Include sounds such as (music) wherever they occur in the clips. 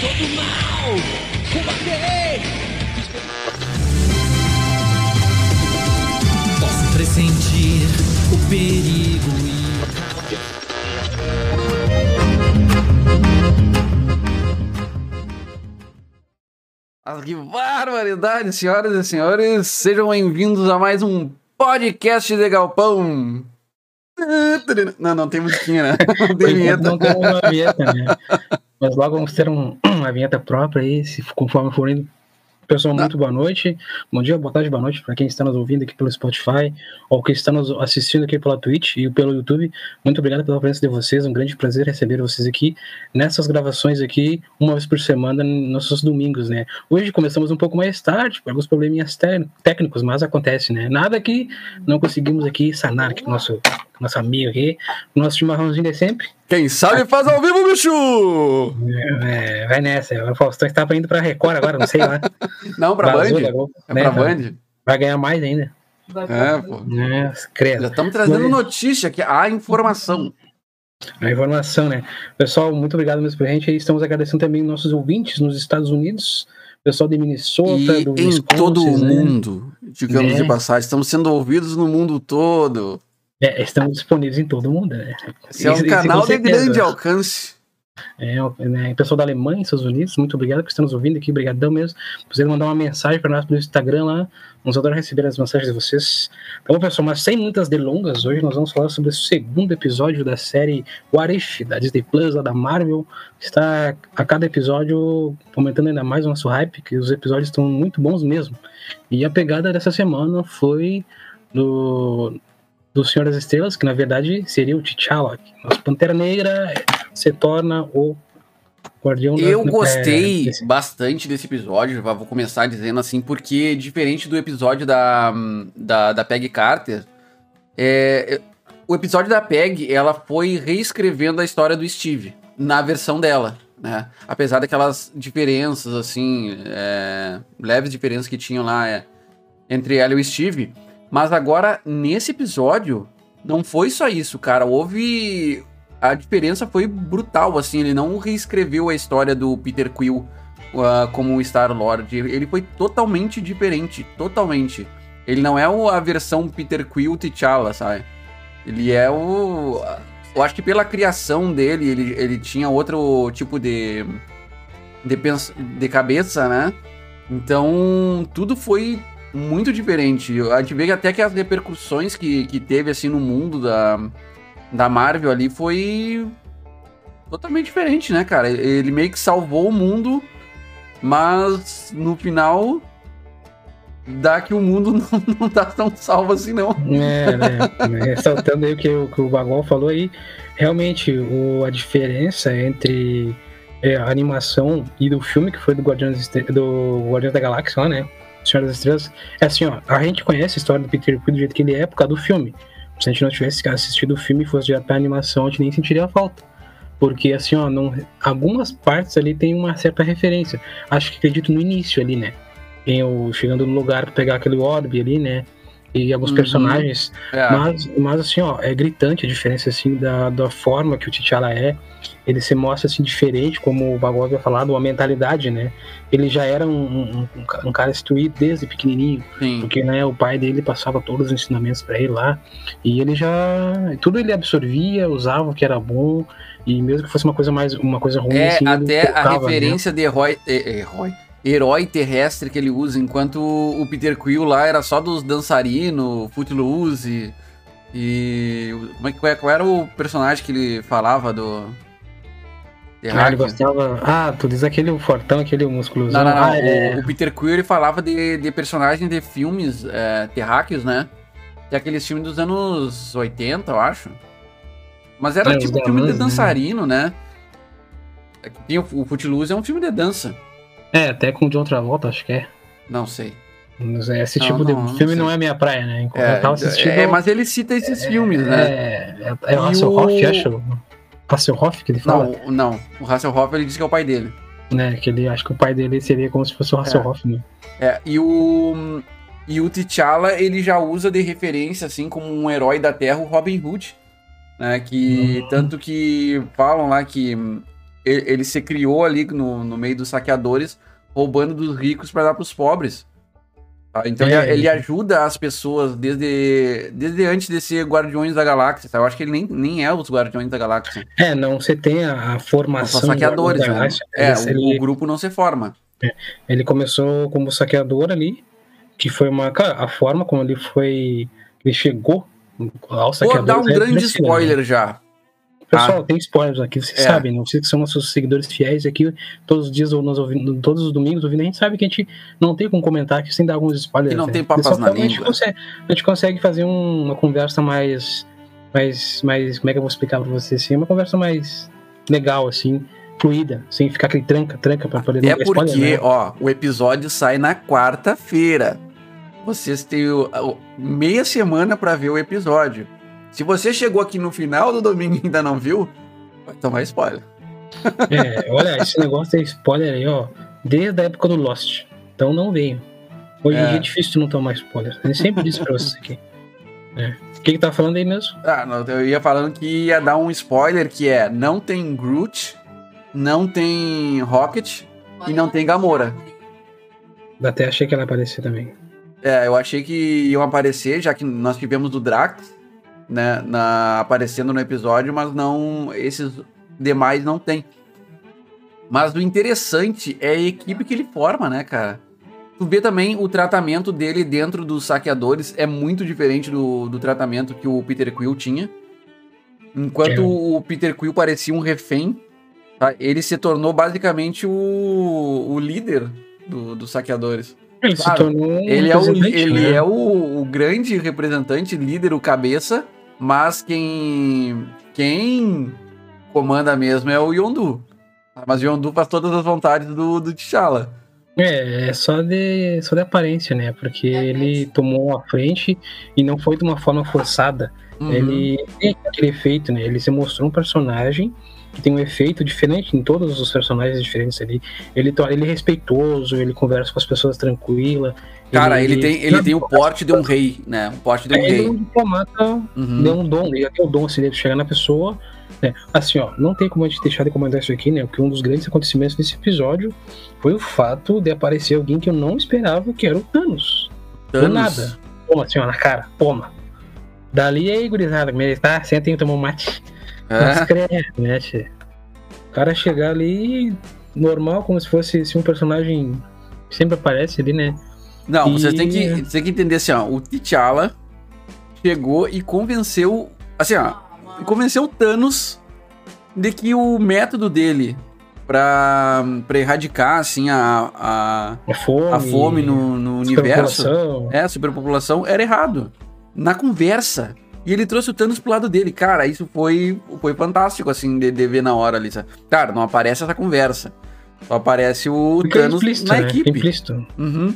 Todo mal! Combaterei! Posso pressentir o perigo que barbaridade, senhoras e senhores! Sejam bem-vindos a mais um podcast de Galpão! (laughs) Não, não tem musiquinha, né? (laughs) Não tem vinheta. Não tem uma vinheta, né? Mas logo vamos ter um- (clears throat) uma vinheta própria aí, se conforme for indo. Pessoal, muito boa noite. Bom dia, boa tarde, boa noite para quem está nos ouvindo aqui pelo Spotify ou quem está nos assistindo aqui pela Twitch e pelo YouTube. Muito obrigado pela presença de vocês. Um grande prazer receber vocês aqui nessas gravações aqui, uma vez por semana, nos nossos domingos, né? Hoje começamos um pouco mais tarde, por alguns probleminhas té- técnicos, mas acontece, né? Nada que não conseguimos aqui sanar aqui com o nosso, nosso amigo aqui, o nosso chimarrãozinho de sempre. Quem sabe faz ao vivo, bicho! É, vai nessa. O Faustão está indo pra Record agora, não sei lá. (laughs) Não, pra Vazou Band? É né, pra tá. Band? Vai ganhar mais ainda. É, pô. É, credo. Já estamos trazendo Mas- notícia aqui, a informação. A informação, né? Pessoal, muito obrigado mesmo pra gente. Estamos agradecendo também nossos ouvintes nos Estados Unidos, pessoal de Minnesota, E do em Wisconsin, todo o né? mundo, digamos Né? de passagem, estamos sendo ouvidos no mundo todo. É, estamos disponíveis em todo mundo, né? Esse é um canal de grande alcance. É, o- né, pessoal da Alemanha, Estados Unidos, muito obrigado por estar nos ouvindo aqui, obrigadão mesmo. Vocês mandar uma mensagem para nós pelo Instagram lá, vamos adorar receber as mensagens de vocês. Então, pessoal, mas sem muitas delongas, hoje nós vamos falar sobre o segundo episódio da série What If, da Disney Plus, lá da Marvel, que está a cada episódio aumentando ainda mais o nosso hype, que os episódios estão muito bons mesmo. E a pegada dessa semana foi do, do Senhor das Estrelas, que na verdade seria o T'Challa, nosso Pantera Negra se torna o Guardião da- Eu é, gostei desse- bastante desse episódio, vou começar dizendo assim, porque diferente do episódio da, da, da Peg Carter, é, o episódio da Peg, ela foi reescrevendo a história do Steve, na versão dela, né? Apesar daquelas diferenças, assim, é, leves diferenças que tinham lá é, entre ela e o Steve, mas agora, nesse episódio, não foi só isso, cara, houve a diferença foi brutal, assim, ele não reescreveu a história do Peter Quill uh, como Star-Lord, ele foi totalmente diferente, totalmente. Ele não é a versão Peter Quill T'Challa, sabe? Ele é o... Eu acho que pela criação dele, ele, ele tinha outro tipo de... De, pens... de cabeça, né? Então, tudo foi muito diferente. A gente vê até que as repercussões que, que teve, assim, no mundo da da Marvel ali foi totalmente diferente, né, cara? Ele meio que salvou o mundo, mas no final dá que o mundo (laughs) não, não tá tão salvo assim, não. É, né? Ressaltando aí o que, o que o falou aí, realmente o, a diferença entre é, a animação e do filme que foi do Guardiões, do Guardiões da Galáxia lá, né? Senhor das Estrelas, é assim, ó, a gente conhece a história do Peter Quill do jeito que ele é por causa do filme. Se a gente não tivesse assistido o filme e fosse direto pra animação, a gente nem sentiria a falta. Porque, assim, ó, não, algumas partes ali tem uma certa referência. Acho que acredito no início ali, né? Tem o chegando no lugar pra pegar aquele orbe ali, né? E alguns Uhum. personagens. É, Mas, mas, assim, ó, é gritante a diferença, assim, da, da forma que o T'Challa é. Ele se mostra, assim, diferente, como o Bagol havia falado, uma mentalidade, né? Ele já era um, um, um ca- cara instruído desde pequenininho. sim. Porque, né, o pai dele passava todos os ensinamentos pra ele lá. E ele já. Tudo ele absorvia, usava o que era bom. E mesmo que fosse uma coisa mais. uma coisa ruim, É, assim, até a né? referência de herói, é, herói, herói terrestre que ele usa, enquanto o Peter Quill lá era só dos dançarinos, footloose e... Como é, que- qual, qual era o personagem que ele falava do... Ah, ele gostava. Ah, tu diz aquele fortão, aquele musculosão. Não, não, não. Ah, é. O, Peter Quill ele falava de, de personagem de filmes é, terráqueos, né? Que é aqueles filmes dos anos 80, eu acho. Mas era É, tipo filme de né? dançarino, né? É que Tinha o, o Footloose é um filme de dança. É, até com o John Travolta, acho que é. Não sei. Mas Esse Não, tipo não, de não filme sei. não é minha praia, né? Enquanto É, eu tava assistindo. é, mas ele cita esses filmes, né? É, é, é o Hasselhoff, o- acho. Hasselhoff que ele fala, Não, não. O Hasselhoff ele diz que é o pai dele. né? Que ele acho que o pai dele seria como se fosse o Hasselhoff, né? É, e o. E o T'Challa, ele já usa de referência, assim, como um herói da Terra, o Robin Hood. Né, que tanto que falam lá que ele, ele se criou ali no, no meio dos saqueadores, roubando dos ricos para dar para os pobres. Tá? Então É, ele, ele ajuda as pessoas desde, desde antes de ser Guardiões da Galáxia. tá? Eu acho que ele nem, nem é os Guardiões da Galáxia. É, não, você tem a, a São formação. só saqueadores, né? É, ele, o, o grupo não se forma. ele começou como saqueador ali, que foi uma. Cara, a forma como ele foi. Ele chegou ao Vou saqueador. dar um é grande spoiler já. Pessoal, tem spoilers aqui, vocês É. sabem, né? Vocês que são nossos seguidores fiéis aqui, todos os dias, ou nos ouvindo, todos os domingos ouvindo, a gente sabe que a gente não tem como comentar aqui sem dar alguns spoilers. Que não né? tem papas na forma, A gente, língua. consegue, a gente consegue fazer um- uma conversa mais, mais, mais. Como é que eu vou explicar pra vocês assim? Uma conversa mais legal, assim, fluida, sem ficar aquele tranca, tranca pra poder É dar spoiler, porque, né? ó, o episódio sai na quarta-feira. Vocês têm o- o- meia semana pra ver o episódio. Se você chegou aqui no final do domingo e ainda não viu, vai tomar spoiler. É, olha, esse negócio de spoiler aí, ó, desde a época do Lost. Então não venho. Hoje em É. dia é difícil tu não tomar spoiler. A gente sempre disse pra vocês aqui. É. O que que tá falando aí mesmo? Ah, não, eu ia falando que ia dar um spoiler que é não tem Groot, não tem Rocket e não tem Gamora. Até achei que ela aparecia também. É, eu achei que iam aparecer, já que nós tivemos o Drax, né, na, aparecendo no episódio, mas não, esses demais não tem. Mas o interessante é a equipe que ele forma, né, cara? Tu vê também o tratamento dele dentro dos saqueadores é muito diferente do, do tratamento que o Peter Quill tinha. Enquanto É. o Peter Quill parecia um refém, tá? ele se tornou basicamente o, o líder do- dos saqueadores. Ele Claro, se tornou um Ele é, o, ele né? é o, o grande representante, líder, o cabeça, mas quem, quem comanda mesmo é o Yondu. Mas o Yondu faz todas as vontades do, do T'Challa. É, é só de, só de aparência, né? Porque ele tomou a frente e não foi de uma forma forçada. Uhum. Ele tem aquele efeito, né? Ele se mostrou um personagem que tem um efeito diferente em todos os personagens diferentes ali. Ele, ele é respeitoso, ele conversa com as pessoas tranquila. Cara, ele, tem, ele tem o porte de um rei, né? O porte de um Ele é rei. um diplomata Uhum. deu um dom, ele tem o dom assim, de chegar na pessoa. Né? Assim, ó, não tem como a gente deixar de comentar isso aqui, né? Porque um dos grandes acontecimentos desse episódio foi o fato de aparecer alguém que eu não esperava, que era o Thanos. Do Thanos. nada. Toma, assim, ó, na cara, toma. Dali aí, gurizada, ele tá? Sentem e tomam um mate. Mas É. credo, né? O cara chegar ali, normal, como se fosse um personagem que sempre aparece ali, né? Não, vocês E- têm que, vocês têm que entender assim, ó. O T'Challa chegou e convenceu. Assim, ó. Convenceu o Thanos de que o método dele pra, pra erradicar, assim, a, a, A fome. a fome no, no universo. É, a superpopulação era errado. Na conversa. E ele trouxe o Thanos pro lado dele. Cara, isso foi, foi fantástico, assim, de, de ver na hora ali. sabe? Cara, não aparece essa conversa. Só aparece o Fica Thanos implícito, na né? equipe. Implícito. Uhum.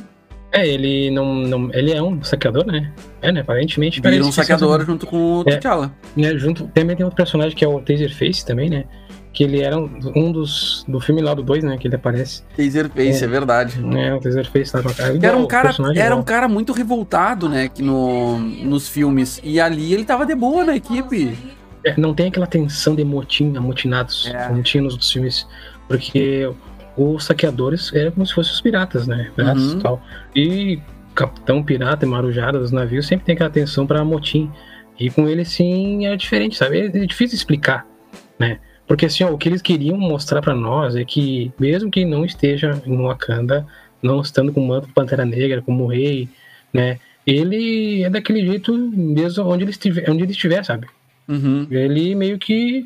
É, ele não, não. Ele é um saqueador, né? É, né? Aparentemente. Vira parece um que saqueador junto com o É. T'Challa. Né, junto, também tem outro personagem que é o Taserface também, né? Que ele era um, um dos. Do filme lá do 2, né? Que ele aparece. Taserface, é, É. verdade. É, o Taserface lá pra cá. Que era um Igual, cara, era um igual. cara muito revoltado, né, que no, nos filmes. E ali ele tava de boa na equipe. É, não tem aquela tensão de motim, amotinados, É. como tinha nos outros filmes. Porque os saqueadores eram como se fossem os piratas, né? Piratas Uhum. e tal. E capitão pirata e marujada dos navios sempre tem aquela tensão pra motim. E com ele, sim, é diferente, sabe? É é difícil explicar, né? Porque assim, ó, o que eles queriam mostrar pra nós é que, mesmo que não esteja em Wakanda, não estando com o manto de Pantera Negra, como rei, né? Ele é daquele jeito mesmo onde ele estiver, onde ele estiver sabe? Uhum. Ele meio que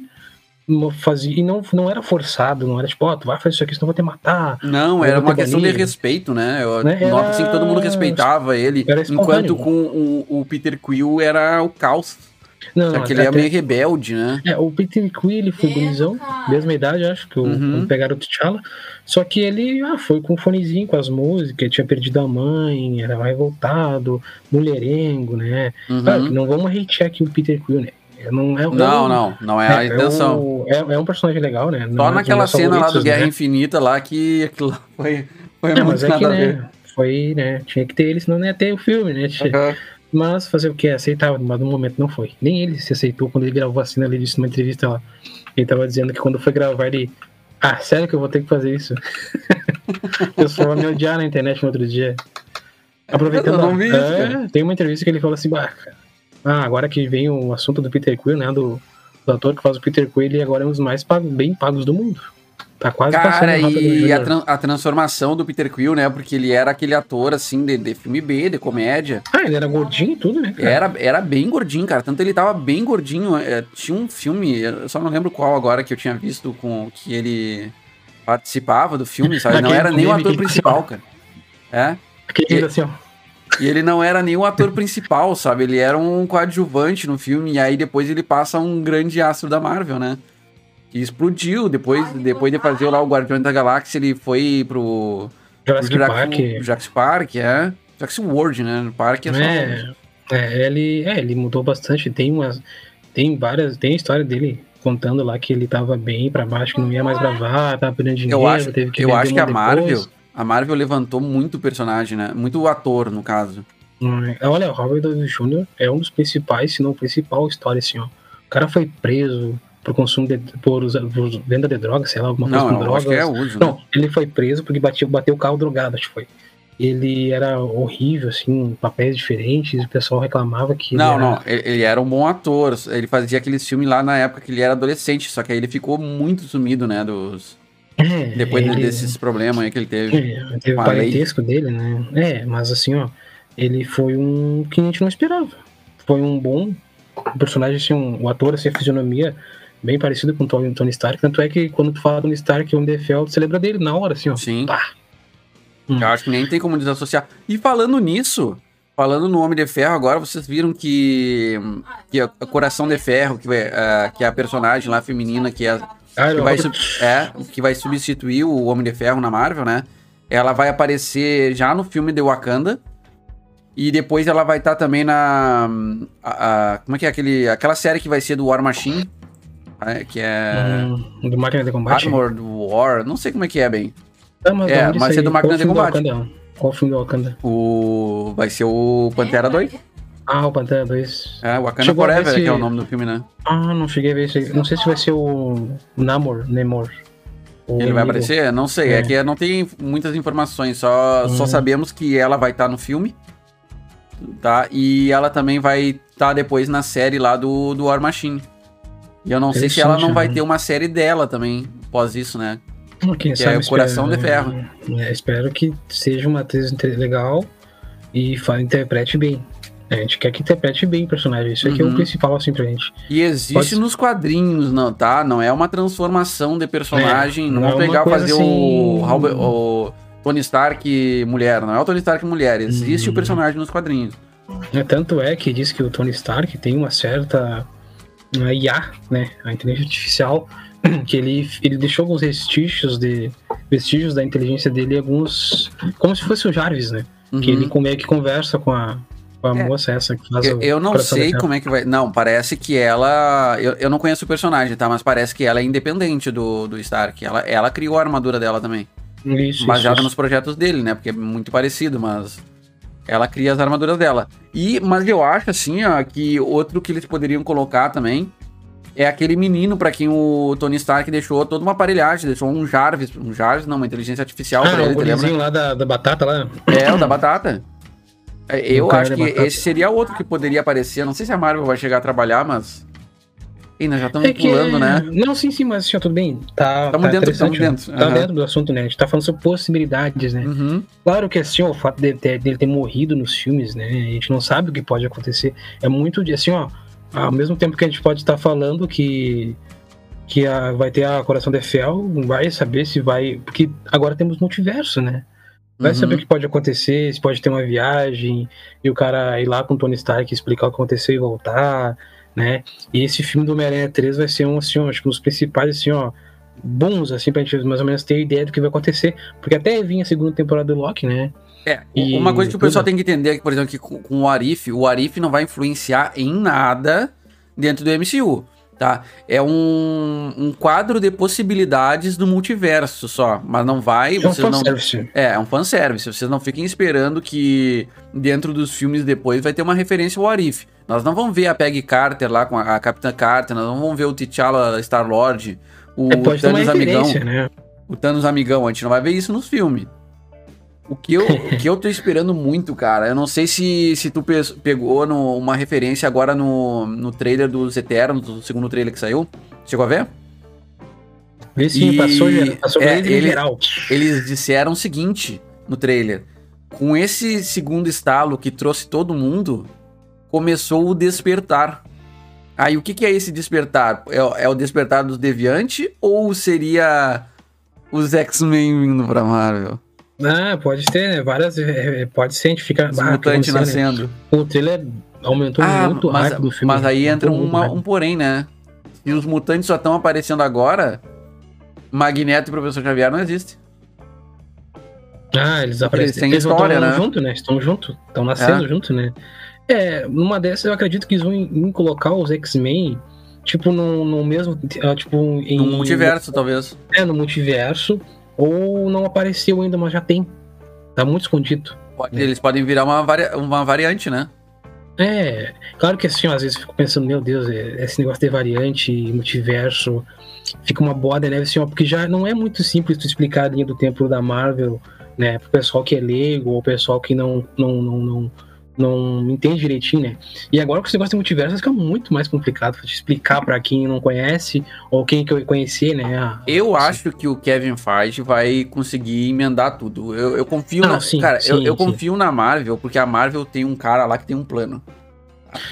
fazia. E não, não era forçado, não era tipo, ó, tu vai fazer isso aqui, senão eu vou te matar. Não, era uma questão de respeito, né? Eu Né, era- noto assim que todo mundo respeitava ele. Enquanto com o, o Peter Quill era o caos. Não, Só que ele é meio rebelde, né? É, o Peter Quill, ele foi gurizão, mesma idade, acho, que o, Uhum. pegaram o T'Challa. Só que ele ah, foi com um fonezinho, com as músicas, tinha perdido a mãe, era mais voltado, mulherengo, né? Uhum. Claro que não vamos hatear aqui o Peter Quill, né? Não, é, Não, não, não é a é, intenção. o- É, é um personagem legal, né? Não Só é naquela cena lá do Guerra né? Infinita lá que aquilo foi, foi É, muito mas é que, né, foi, né, tinha que ter ele, senão não ia ter o filme, né? Uhum. Mas fazer o que? Aceitava, mas no momento não foi. Nem ele se aceitou quando ele gravou a cena, ele disse numa entrevista lá. Ele tava dizendo que quando foi gravar, ele. Ah, sério que eu vou ter que fazer isso? (laughs) eu só me odiar na internet no outro dia. Aproveitando. Não isso, é, tem uma entrevista que ele falou assim, bah, cara, ah, agora que vem o assunto do Peter Quill, né? Do, do ator que faz o Peter Quill, ele agora é um dos mais pagos, bem pagos do mundo. Tá quase Cara, passando e a, tran- a transformação do Peter Quill, né? Porque ele era aquele ator, assim, de, de filme B, de comédia. Ah, ele era gordinho e tudo, né? cara? Era, era bem gordinho, cara. Tanto ele tava bem gordinho. é, tinha um filme, eu só não lembro qual agora que eu tinha visto com que ele participava do filme, sabe? (laughs) Não era nem o ator principal, (laughs) cara. É. Aquele assim, ó. E ele não era nem o ator principal, sabe? Ele era um coadjuvante no filme, e aí depois ele passa um grande astro da Marvel, né? Que explodiu. Depois, depois de fazer lá o Guardião da Galáxia, ele foi pro. Jurassic pro Park. Jurassic Park, é. Jurassic World, né? No parque é só. É, é, ele, é, ele mudou bastante. Tem umas. Tem várias. Tem a história dele contando lá que ele tava bem pra baixo, que não ia mais gravar, tava perdendo dinheiro, Eu acho, teve que eu acho que a uma Marvel. A Marvel levantou muito o personagem, né? Muito ator, no caso. Hum, Olha, o Robert Downey Jr. é um dos principais, se não o principal história, assim, ó. O cara foi preso por consumo de. por, por venda de drogas, sei lá, alguma coisa Não, com que é drogas. uso, né? Não, ele foi preso porque bateu, bateu o carro drogado, acho que foi. Ele era horrível, assim, papéis diferentes, o pessoal reclamava que. ele Não, era- não, ele, ele era um bom ator. Ele fazia aqueles filmes lá na época que ele era adolescente, só que aí ele ficou muito sumido, né? Dos, É, depois ele- desses problemas aí que ele teve. É, teve o a lei. parentesco dele, né? É, mas assim, ó, ele foi um que a gente não esperava. Foi um bom personagem, assim, um, o ator, assim, a fisionomia bem parecido com o Tony, Tony Stark. Tanto é que quando tu fala Tony Stark, o MDFL, você lembra dele na hora, assim, ó. Sim. Pá. Eu acho que nem tem como desassociar. E falando nisso, falando no Homem de Ferro, agora vocês viram que, que a a Coração de Ferro, que, vai, ah, que é a personagem lá feminina que, é, que, vai, é, que vai substituir o Homem de Ferro na Marvel, né? Ela vai aparecer já no filme de Wakanda. E depois ela vai estar também na. a- a- como é que é aquele, aquela série que vai ser do War Machine? é, Que é. Hum, do Máquina de Combate? Armored War, não sei como é que é bem. Ah, mas é, mas é do? Máquina Qual de Combate. Qual o filme do Wakanda? O. Vai ser o Pantera 2. Ah, o Pantera 2. É, Wakanda Chegou Forever, se- que é o nome do filme, né? Ah, não cheguei a ver isso aí. Não sei se vai ser o Namor, Nemor. O Ele vai aparecer? Não sei, é, É. que não tem muitas informações, só, só Hum. sabemos que ela vai estar no filme, tá? E ela também vai estar depois na série lá do, do War Machine. E eu não sei se ela não vai né? ter uma série dela também, após isso, né? Quem Que é o Coração de Ferro. É, espero que seja uma atriz legal e interprete bem. A gente quer que interprete bem o personagem. Isso aqui é Uhum. o principal, assim, pra gente. E existe Pode- nos quadrinhos, não, tá? Não é uma transformação de personagem. É, não é uma pegar e fazer assim- o, Robert- o Tony Stark mulher. Não é o Tony Stark mulher. Existe Uhum. o personagem nos quadrinhos. É, tanto é que diz que o Tony Stark tem uma certa IA, né? A inteligência artificial, (clears throat) que ele, ele deixou alguns vestígios de vestígios da inteligência dele, alguns como se fosse o Jarvis, né? Que Uhum. ele como é que conversa com a, com a É. moça essa que faz Eu, o eu não sei como é que vai. Não, parece que ela. Eu, eu não conheço o personagem, tá? Mas parece que ela é independente do, do Stark. Ela, ela criou a armadura dela também. Isso, baseada isso, nos projetos dele, né? Porque é muito parecido, mas. Ela cria as armaduras dela. E, mas eu acho, assim, ó, que outro que eles poderiam colocar também é aquele menino pra quem o Tony Stark deixou toda uma aparelhagem, deixou um Jarvis. Um Jarvis, não, uma inteligência artificial Ah, pra ele, o tu lembra? lá da, da batata lá. É, o da batata. É, Eu acho da que batata. esse seria outro que poderia aparecer. Não sei se a Marvel vai chegar a trabalhar, mas. Ih, nós já estamos É que- pulando, né? Não, sim, sim, mas já tudo bem. Tá, Tamo tá dentro, tamo né? dentro. Tá Aham. dentro do assunto, né? A gente tá falando sobre possibilidades, né? Uhum. Claro que assim, ó, o fato de- de- dele ter morrido nos filmes, né? A gente não sabe o que pode acontecer. É muito de assim, ó. Ao mesmo tempo que a gente pode estar falando que que a- vai ter a Coração de Fel, não vai saber se vai. Porque agora temos multiverso, né? Vai Uhum. saber o que pode acontecer, se pode ter uma viagem, e o cara ir lá com o Tony Stark explicar o que aconteceu e voltar, né? E esse filme do Homem-Aranha 3 vai ser um, assim, ó, acho que um dos principais, assim, ó, bons, assim, pra gente mais ou menos ter ideia do que vai acontecer. Porque até vinha a segunda temporada do Loki, né? É, E uma coisa que o tudo. pessoal tem que entender é que, por exemplo, que com o Arif, o Arif não vai influenciar em nada dentro do MCU. Tá? É um, um quadro de possibilidades do multiverso só, mas não vai, É um vocês não... fanservice. É, é um fanservice. Vocês não fiquem esperando que dentro dos filmes depois vai ter uma referência ao Arif. Nós não vamos ver a Peggy Carter lá com a, a Capitã Carter, nós não vamos ver o T'Challa Star-Lord, o É, uma Thanos Amigão, né? o Thanos Amigão, a gente não vai ver isso nos filmes. O que, eu, o que eu tô esperando muito, cara, eu não sei se, se tu pe- pegou no- uma referência agora no, no trailer dos Eternos, do segundo trailer que saiu. Chegou a ver? Vê se E- passou, passou é, ele- geral. eles disseram o seguinte no trailer: com esse segundo estalo que trouxe todo mundo, começou o despertar. Aí o que, que é esse despertar? É, o- é o despertar dos deviantes ou seria os X-Men vindo pra Marvel? Ah, pode ter, né? Várias. é, é, Pode ser, a gente fica. Os ah, mutantes aconteceu, né? nascendo. O trailer aumentou muito mas, rápido o filme. mas aí entra uma- rápido. um porém, né? Se os mutantes só estão aparecendo agora, Magneto e Professor Xavier não existem. Ah, eles aparecem. Eles história, né? junto, né? Estão junto. Estão nascendo É. junto, né? É, numa dessas eu acredito que eles vão em, em colocar os X-Men, tipo, no, no mesmo. ah, Tipo, em. No multiverso, talvez. É, no multiverso. Ou não apareceu ainda, mas já tem. Tá muito escondido. Pode- Eles podem virar uma, varia- uma variante, né? É, claro que assim, às vezes eu fico pensando, meu Deus, é- esse negócio de variante, multiverso, fica uma boa de neve assim, ó, porque já não é muito simples tu explicar a linha do tempo da Marvel, né, pro pessoal que é leigo, ou o pessoal que não, não, não, não, não entende direitinho, né. E agora com esse negócio de multiverso fica muito mais complicado pra te explicar pra quem não conhece, ou quem que eu conhecer, né. a- Eu assim. acho que o Kevin Feige vai conseguir emendar tudo. Eu, eu confio Não, na. sim, cara, eu, sim, eu sim. confio na Marvel, porque a Marvel tem um cara lá que tem um plano.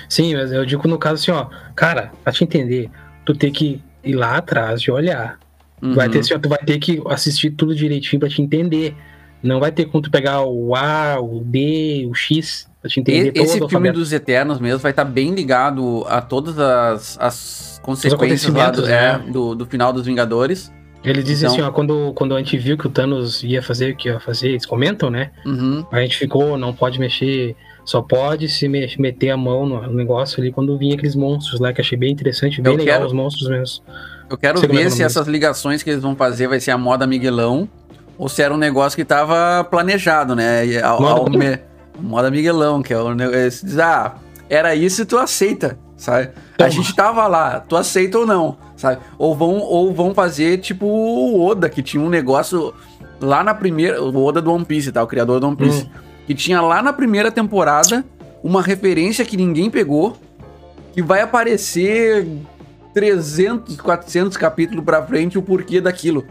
Sim, mas eu digo no caso assim, ó, cara, pra te entender, tu tem que ir lá atrás e olhar. Vai Uhum. ter, assim, ó, tu vai ter que assistir tudo direitinho pra te entender. Não vai ter como tu pegar o A, o D, o X, pra te entender E- Esse filme dos Eternos mesmo vai estar bem ligado a todas as, as consequências lá do, é, né? do, do final dos Vingadores. Ele diz Então- assim, ó, quando, quando a gente viu que o Thanos ia fazer o que ia fazer, eles comentam, né? Uhum. A gente ficou, não pode mexer, só pode se me- meter a mão no negócio ali quando vinha aqueles monstros lá, que achei bem interessante, bem Eu legal quero- os monstros mesmo. Eu quero ver se essas ligações que eles vão fazer vai ser a moda Miguelão ou se era um negócio que tava planejado, né? Ao- ao me- moda Miguelão, que é o negócio. Diz, ah, era isso e tu aceita, sabe? A Toma. gente tava lá, tu aceita ou não, sabe? Ou vão, ou vão fazer tipo o Oda, que tinha um negócio lá na primeira. O Oda do One Piece, tá? O criador do One Piece. Hum. Que tinha lá na primeira temporada uma referência que ninguém pegou, que vai aparecer 300, 400 capítulos pra frente o porquê daquilo.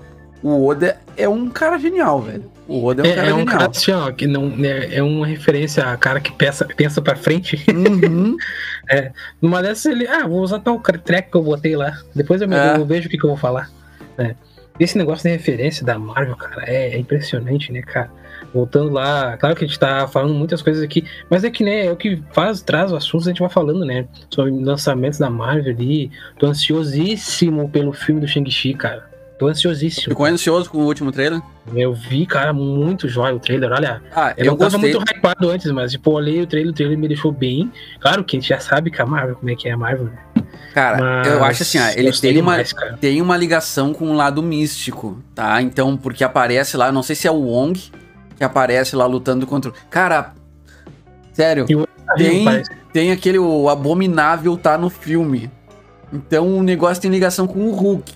O Oda é um cara genial, velho. O Oda é um É, cara é um genial. cara assim, ó, que não, é, é uma referência a cara que pensa, pensa pra frente. Uhum. (laughs) Numa dessas ele, ah, vou usar tal treco que eu botei lá. Depois eu, me- É. eu vejo o que, que eu vou falar. né? Esse negócio de referência da Marvel, cara, é, é impressionante, né, cara? Voltando lá, claro que a gente tá falando muitas coisas aqui, mas é que, né, é o que faz, traz o assunto, a gente vai falando, né? Sobre lançamentos da Marvel ali. Tô ansiosíssimo pelo filme do Shang-Chi, cara. Tô ansiosíssimo. Ficou ansioso com o último trailer? Eu vi, cara, muito jóia o trailer, olha. Ah, Eu, eu, não tava gostei. muito hypado antes, mas, tipo, olhei o trailer, o trailer me deixou bem. Claro que a gente já sabe que a Marvel, como é que é a Marvel, né? Cara, Mas eu acho assim, ele tem uma, demais, cara. tem uma ligação com o lado místico, tá? Então, porque aparece lá, não sei se é o Wong que aparece lá lutando contra. o- Cara, sério, o- tem, tem aquele o abominável tá no filme. Então o negócio tem ligação com o Hulk.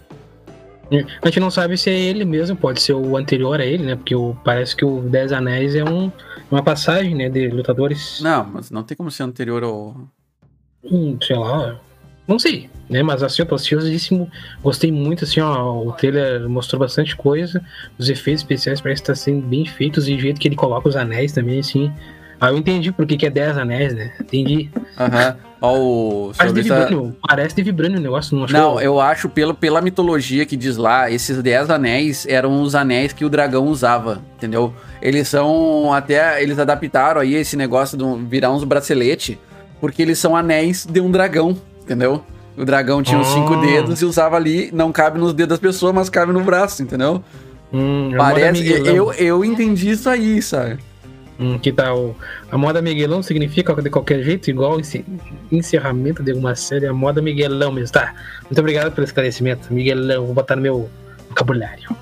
A gente não sabe se é ele mesmo, pode ser o anterior a ele, né? Porque o, parece que o Dez Anéis é um, uma passagem, né, de lutadores. Não, mas não tem como ser anterior ao. Hum, sei lá, não sei, né? Mas assim, eu tô ansiosíssimo. Gostei muito, assim, ó. O trailer mostrou bastante coisa. Os efeitos especiais parecem estar sendo bem feitos e o jeito que ele coloca os anéis também, assim. Ah, eu entendi por que, é 10 anéis, né? Entendi. Aham. Ó, o. Parece de vibrânio, parece de vibrânio o negócio, não achou? Não, eu acho, pelo, pela mitologia que diz lá, esses 10 anéis eram os anéis que o dragão usava, entendeu? Eles são. Até. Eles adaptaram aí esse negócio de virar uns bracelete, porque eles são anéis de um dragão, entendeu? O dragão tinha uns cinco Ah. dedos e usava ali, não cabe nos dedos das pessoas, mas cabe no braço, entendeu? Hum, é Parece. Miguelão. Eu, eu entendi isso aí, sabe? Hum, que tá o, a moda Miguelão significa de qualquer jeito, igual esse encerramento de alguma série, a moda Miguelão mesmo. Tá, muito obrigado pelo esclarecimento. Miguelão, vou botar no meu vocabulário.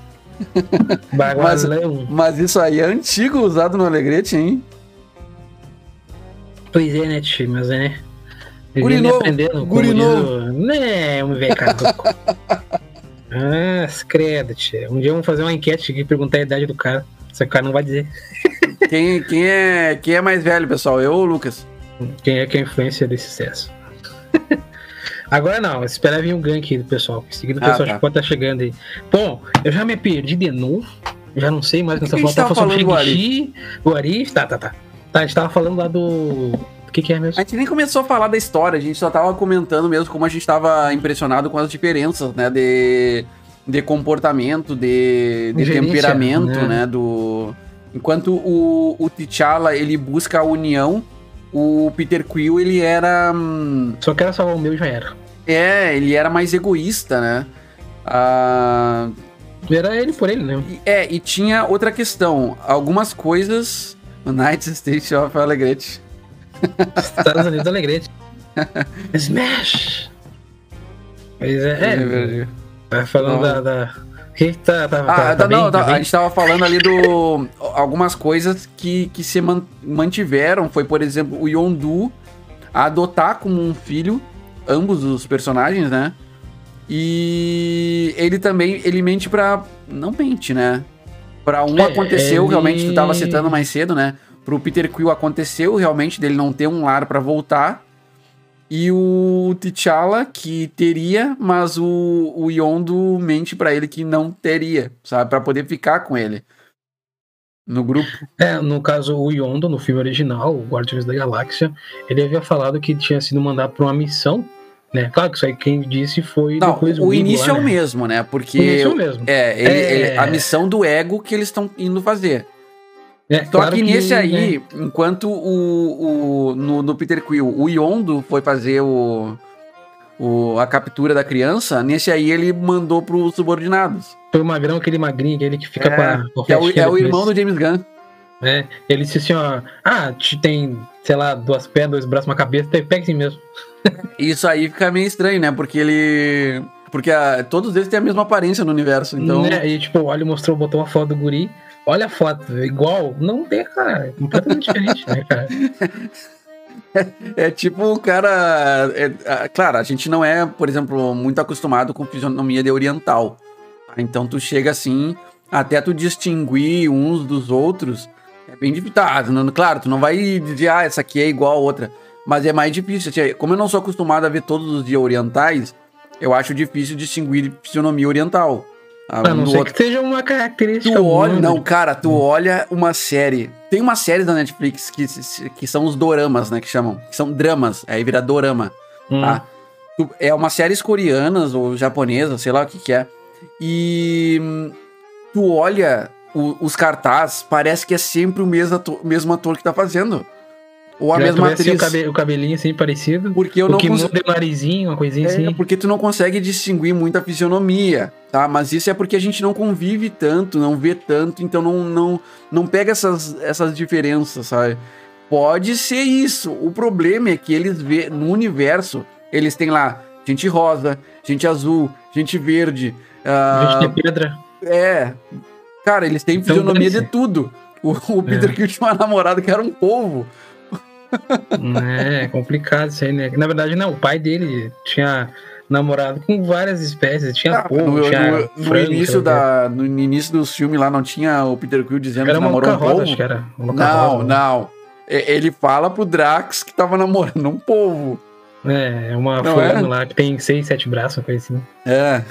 (laughs) mas, mas isso aí é antigo usado no Alegrete, hein? Pois é, né, tio? Mas é, né? Guri novo, guri novo. Né, vamos ver, cara. ah, credo, tia. Um dia vamos fazer uma enquete aqui e perguntar a idade do cara. Só que o cara não vai dizer Quem, quem, é, quem é mais velho, pessoal? Eu ou o Lucas? quem é que é a influência desse sucesso. (laughs) Agora não, espera vir o gank aí do pessoal. Em seguida o Ah, pessoal tá. acho que pode estar chegando aí. Bom, eu já me perdi de novo. Já não sei mais o que O que nós que a gente estamos tava falando. falando do Shang-Chi, o Arif. Tá, tá, tá. Tá, a gente tava falando lá do. O que, que é mesmo? A gente nem começou a falar da história, a gente só tava comentando mesmo como a gente tava impressionado com as diferenças, né? De, de comportamento, de, de temperamento, né? né? Do... Enquanto o, o T'Challa, ele busca a união, o Peter Quill, ele era... hum, Só quero salvar o meu e já era. É, ele era mais egoísta, né? Ah, Era ele por ele, né? é, e tinha outra questão. Algumas coisas... United States of Alegrete. Estados Unidos Alegrete. (laughs) Smash! Pois é, é, verdade. tá falando da. da... Que tá, tá, Ah, tá, tá, não, Tá bem? a gente tava falando ali do. Algumas coisas que, que se man- mantiveram. Foi, por exemplo, o Yondu adotar como um filho ambos os personagens, né? E ele também. Ele mente pra. Não mente, né? Pra um É, aconteceu, ele- realmente, tu tava citando mais cedo, né? Pro Peter Quill aconteceu realmente dele não ter um lar pra voltar. E o T'Challa que teria, mas o, o Yondo mente pra ele que não teria, sabe? Pra poder ficar com ele. No grupo. É, no caso, o Yondo, no filme original, o Guardiões da Galáxia, ele havia falado que tinha sido mandado pra uma missão, né? Claro que isso aí quem disse foi Não, depois o Weebo início lá, é o né? mesmo, né? O Porque. início é o mesmo. É, ele- É. ele- a missão do ego que eles estão indo fazer. É, Só claro que nesse aí, né, enquanto o, o no, no Peter Quill, o Yondo foi fazer o, o, a captura da criança, nesse aí ele mandou pros subordinados. foi o magrão, aquele magrinho, aquele que fica É, com a com a Que é o, é o irmão do James Gunn. É, ele disse assim, ó, ah, te- tem, sei lá, duas pernas, dois braços, uma cabeça, pega assim mesmo. (laughs) Isso aí fica meio estranho, né? Porque ele. Porque a- todos eles têm a mesma aparência no universo. Então. Né? E tipo, olha, mostrou, botou uma foto do guri. Olha a foto, igual. Não tem, cara. É completamente diferente, né, cara? (laughs) É tipo o cara. é- é- claro, a gente não é, por exemplo, muito acostumado com fisionomia de oriental. Então tu chega assim, até tu distinguir uns dos outros, é bem difícil. Tá, claro, tu não vai dizer, ah, essa aqui é igual a outra. Mas é mais difícil. assim, Como eu não sou acostumado a ver todos os dias orientais, eu acho difícil distinguir fisionomia oriental. Tá? A não ser outro. que seja uma característica. Tu olha, não, cara, tu olha uma série. Tem uma série da Netflix que, que são os doramas, né? Que chamam. Que são dramas. Aí vira dorama. Hum. Tá? É uma séries coreanas ou japonesas, sei lá o que que é. E hum, tu olha o- os cartazes, parece que é sempre o mesmo ator, mesmo ator que tá fazendo. Ou a Já mesma vê assim, atriz. o, cabe- o cabelinho assim parecido. Porque eu o não que consigo. muda o narizinho, uma coisinha É, assim. porque tu não consegue distinguir muita fisionomia, tá? Mas isso é porque a gente não convive tanto, não vê tanto, então não, não, não pega essas, essas diferenças, sabe? Pode ser isso. O problema é que eles vê no universo, eles têm lá gente rosa, gente azul, gente verde. ah, Gente de pedra. é. Cara, eles têm Então, fisionomia de tudo. O, o Peter É. Quill tinha uma namorada que era um polvo. É complicado isso aí, né? Na verdade, não. O pai dele tinha namorado com várias espécies. Tinha Ah, polvo, no, tinha no- no frango, início da, no início dos filmes lá não tinha o Peter Quill dizendo Era que namorou um polvo? acho que era. Não, né? não. Ele fala pro Drax que tava namorando um polvo. É, é uma Não é? lá que tem seis, sete braços, uma coisa assim. É.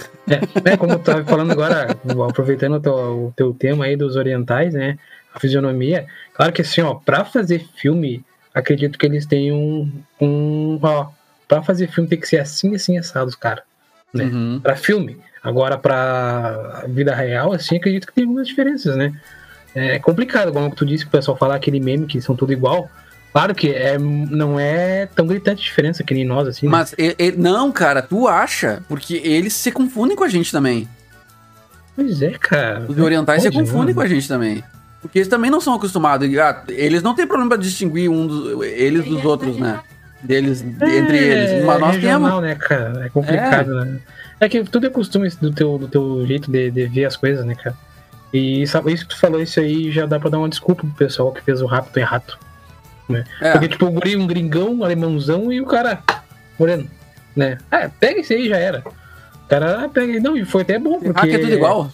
É, como eu tava falando agora, aproveitando o teu, o teu tema aí dos orientais, né? A fisionomia. Claro que assim, ó, pra fazer filme, acredito que eles têm um. um ó, pra fazer filme tem que ser assim, assim, assados, cara. Né? Uhum. Pra filme. Agora, pra vida real, assim, acredito que tem algumas diferenças, né? É complicado, como tu disse, o pessoal falar aquele meme que são tudo igual. Claro que é, não é tão gritante diferença que nem nós, assim. né? Mas e- e- não, cara, tu acha? Porque eles se confundem com a gente também. Pois é, cara. Os orientais se confundem né? com a gente também. Porque eles também não são acostumados. Ah, eles não têm problema pra distinguir um dos, eles dos outros, né? Deles, entre eles. Mas nós É, regional, temos. né, cara? É complicado, né? É que tudo é costume do teu, do teu jeito de, de ver as coisas, né, cara? E sabe, isso que tu falou, isso aí já dá pra dar uma desculpa pro pessoal que fez o rápido errado. Né? É. Porque, tipo, um gringão, um alemãozão e o cara moreno, né? Ah, pega esse aí já era. O cara pega. Não, e foi até bom, porque. Que é tudo igual.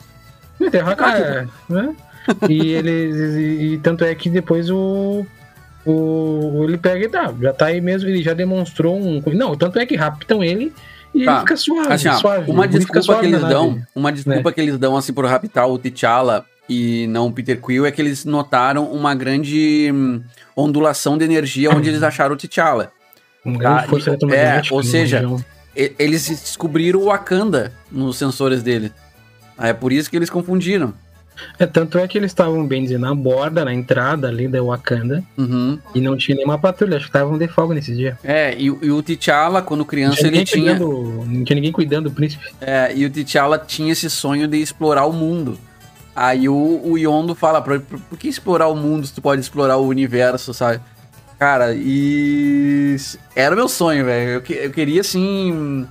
Terra cara, né? (laughs) E eles. E, e tanto é que depois o. O, ele pega e tá, já tá aí mesmo, ele já demonstrou um. Não, tanto é que raptam ele e Tá. ele fica suave. Assim, ó, suave. uma desculpa que suave na eles nave. dão, uma desculpa que eles dão assim por raptar o T'Challa e não o Peter Quill é que eles notaram uma grande hum, ondulação de energia onde eles acharam o T'Challa. Uma Tá, força e- é, ou seja, Eles descobriram o Wakanda nos sensores dele. É por isso que eles confundiram. É, tanto é que eles estavam, bem dizendo, na borda, na entrada ali da Wakanda, Uhum. e não tinha nenhuma patrulha, acho que estavam de folga nesse dia. É, e, o- e o T'Challa, quando criança, tinha, ele tinha. cuidando, não tinha ninguém cuidando do príncipe. É, e o T'Challa tinha esse sonho de explorar o mundo. Aí o, o Yondo fala, pra, por, por que explorar o mundo se tu pode explorar o universo, sabe? Cara, e. Era o meu sonho, velho. Eu, eu queria assim.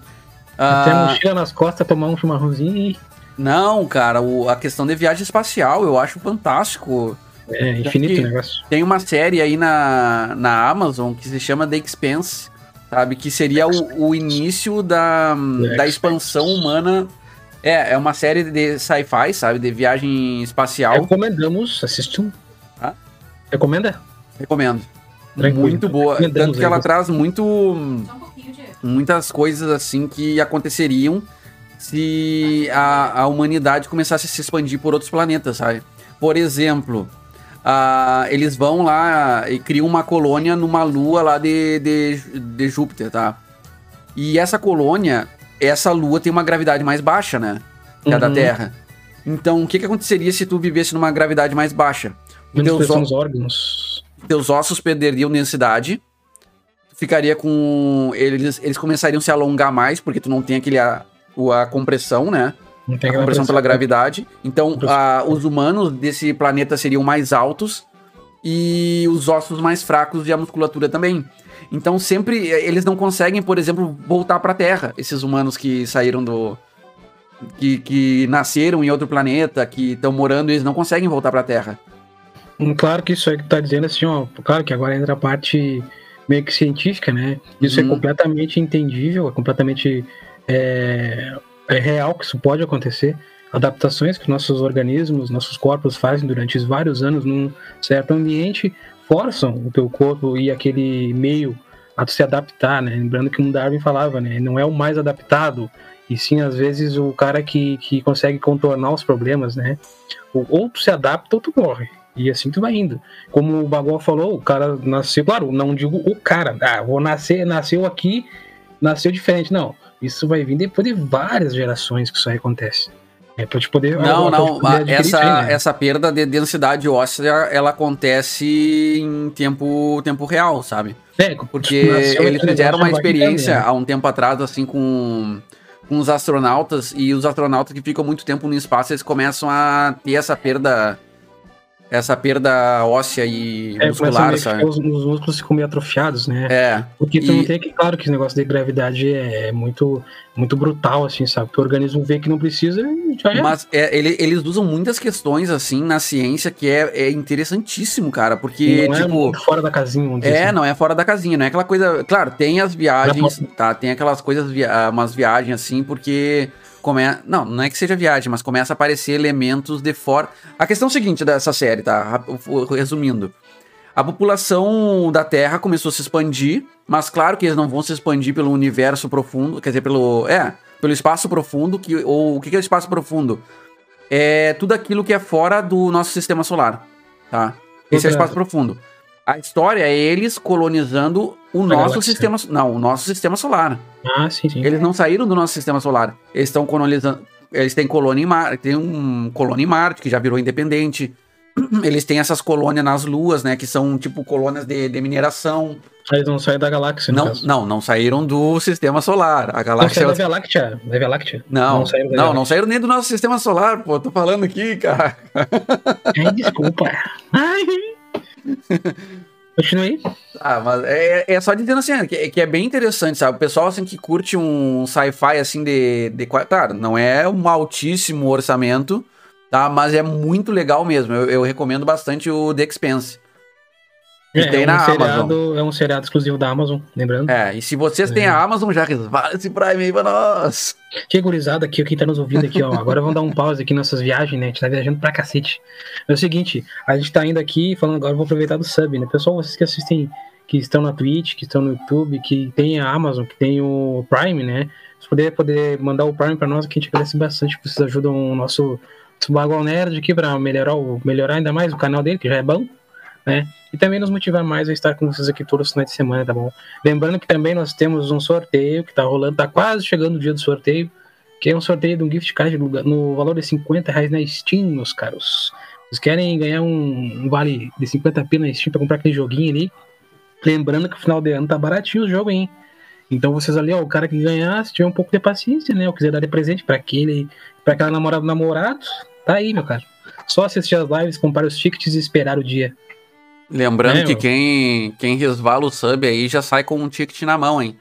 Até ah, mochila nas costas, tomar um chimarrãozinho e. não, cara, o- a questão de viagem espacial eu acho fantástico. É infinito o negócio. Tem uma série aí na, na Amazon que se chama The Expanse, sabe? Que seria o, o início da, The da expansão humana. É, é uma série de sci-fi, sabe? De viagem espacial. Recomendamos, assistam. Ah? Recomenda? Recomendo. Tranquilo. Muito boa. Tanto que aí, ela você. traz muito, Só um pouquinho, Diego. muitas coisas assim que aconteceriam se a, a humanidade começasse a se expandir por outros planetas, sabe? Por exemplo, ah, eles vão lá e criam uma colônia numa lua lá de, de, de Júpiter, tá? E essa colônia, essa lua tem uma gravidade mais baixa, né? Que a da Uhum. Terra. Então, o que, que aconteceria se tu vivesse numa gravidade mais baixa? Menos Teus, órgãos. teus ossos perderiam densidade, ficaria com. Eles, eles começariam a se alongar mais, porque tu não tem aquele. A, a compressão, né? Não tem a compressão pressão. pela gravidade. Então, a- os humanos desse planeta seriam mais altos e os ossos mais fracos e a musculatura também. Então, sempre eh, eles não conseguem, por exemplo, voltar para a Terra, esses humanos que saíram do. Que, que nasceram em outro planeta, que estão morando, eles não conseguem voltar para a Terra. Hum, Claro que isso aí que tu tá dizendo assim, ó. Claro que agora entra a parte meio que científica, né? Isso é Uhum. completamente entendível, é completamente é, é real que isso pode acontecer. Adaptações que nossos organismos, nossos corpos fazem durante vários anos num certo ambiente forçam o teu corpo e aquele meio a se adaptar, né? Lembrando que um Darwin falava, né? Não é o mais adaptado, e sim, às vezes, o cara que, que consegue contornar os problemas, né? Ou, tu se adapta ou tu morre. E assim tu vai indo. Como o Bagol falou, o cara nasceu, claro, não digo o cara, ah, vou nascer, nasceu aqui, nasceu diferente. Não, isso vai vir depois de várias gerações que isso aí acontece. É pra te poder. Não, não. poder Essa, aí, né? essa perda de densidade óssea, ela acontece em tempo, tempo real, sabe? É, Porque eles fizeram uma experiência né? há um tempo atrás, assim, com, com os astronautas, e os astronautas que ficam muito tempo no espaço, eles começam a ter essa perda. Essa perda óssea e É, muscular, sabe? os, os músculos ficam meio atrofiados, né? É. Porque tu E- não tem que, claro que esse negócio de gravidade é muito, muito brutal, assim, sabe? O organismo vê que não precisa e já é. Mas é, ele- eles usam muitas questões, assim, na ciência que é, é interessantíssimo, cara. Porque, não é tipo. muito fora da casinha, vamos dizer É, assim. não é fora da casinha, não é aquela coisa. Claro, tem as viagens, tá? Tem aquelas coisas, via... umas viagens assim, porque. Come... Não, não é que seja viagem, mas começa a aparecer elementos de fora. A questão é seguinte dessa série, tá? Resumindo. A população da Terra começou a se expandir, mas claro que eles não vão se expandir pelo universo profundo, quer dizer, pelo. É, pelo espaço profundo, que, ou o que é o espaço profundo? É tudo aquilo que é fora do nosso sistema solar, tá? Esse é o espaço profundo. A história é eles colonizando o nosso galáxia. sistema. Não, o nosso sistema solar. Ah, sim, sim. Eles não saíram do nosso sistema solar. Eles estão colonizando. Eles têm colônia em Marte. Tem um colônia em Marte, que já virou independente. (clears throat) eles têm essas colônias nas luas, né? Que são tipo colônias de, de mineração. Eles não saem da galáxia, Não, caso. não, não saíram do sistema solar. A Não galáxia. saíram da Via Láctea. Da Via Láctea. Não, não, saíram não, Via saíram nem do nosso sistema solar, pô. Tô falando aqui, cara. Ai, desculpa. (laughs) Ai. Continue. Ah, mas é, é só dizendo assim, que, que é bem interessante, sabe? O pessoal assim que curte um sci-fi assim de, de. Claro, não é um altíssimo orçamento, tá? Mas é muito legal mesmo. Eu, eu recomendo bastante o The Expense. E É, tem é na um Amazon. seriado, é um seriado exclusivo da Amazon, lembrando. É, e se vocês têm a Amazon, já resvala esse Prime aí pra nós. Que gurizada aqui, quem tá nos ouvindo aqui, ó. Agora vamos dar um pause aqui nessas viagens, né? A gente tá viajando pra cacete. É o seguinte, a gente tá indo aqui falando agora, vou aproveitar do sub, né? Pessoal, vocês que assistem, que estão na Twitch, que estão no YouTube, que tem a Amazon, que tem o Prime, né? Se puder, poder mandar o Prime pra nós, que a gente agradece bastante, vocês ajudam o nosso, nosso Bagual Nerd aqui pra melhorar, o, melhorar ainda mais o canal dele, que já é bom, né? E também nos motivar mais a estar com vocês aqui todos os finais de semana, tá bom? Lembrando que também nós temos um sorteio que tá rolando, tá quase chegando o dia do sorteio, que é um sorteio de um gift card no valor de 50 reais na Steam, meus caros. Vocês querem ganhar um, um vale de 50 pila na Steam pra comprar aquele joguinho ali? Lembrando que no final de ano tá baratinho o jogo, hein? Então vocês ali, ó, o cara que ganhar, se tiver um pouco de paciência, né? Ou quiser dar de presente pra aquele, pra aquela namorada namorado, tá aí, meu cara. Só assistir as lives, comprar os tickets e esperar o dia. Lembrando É, que quem, quem resvala o sub aí já sai com um ticket na mão, hein?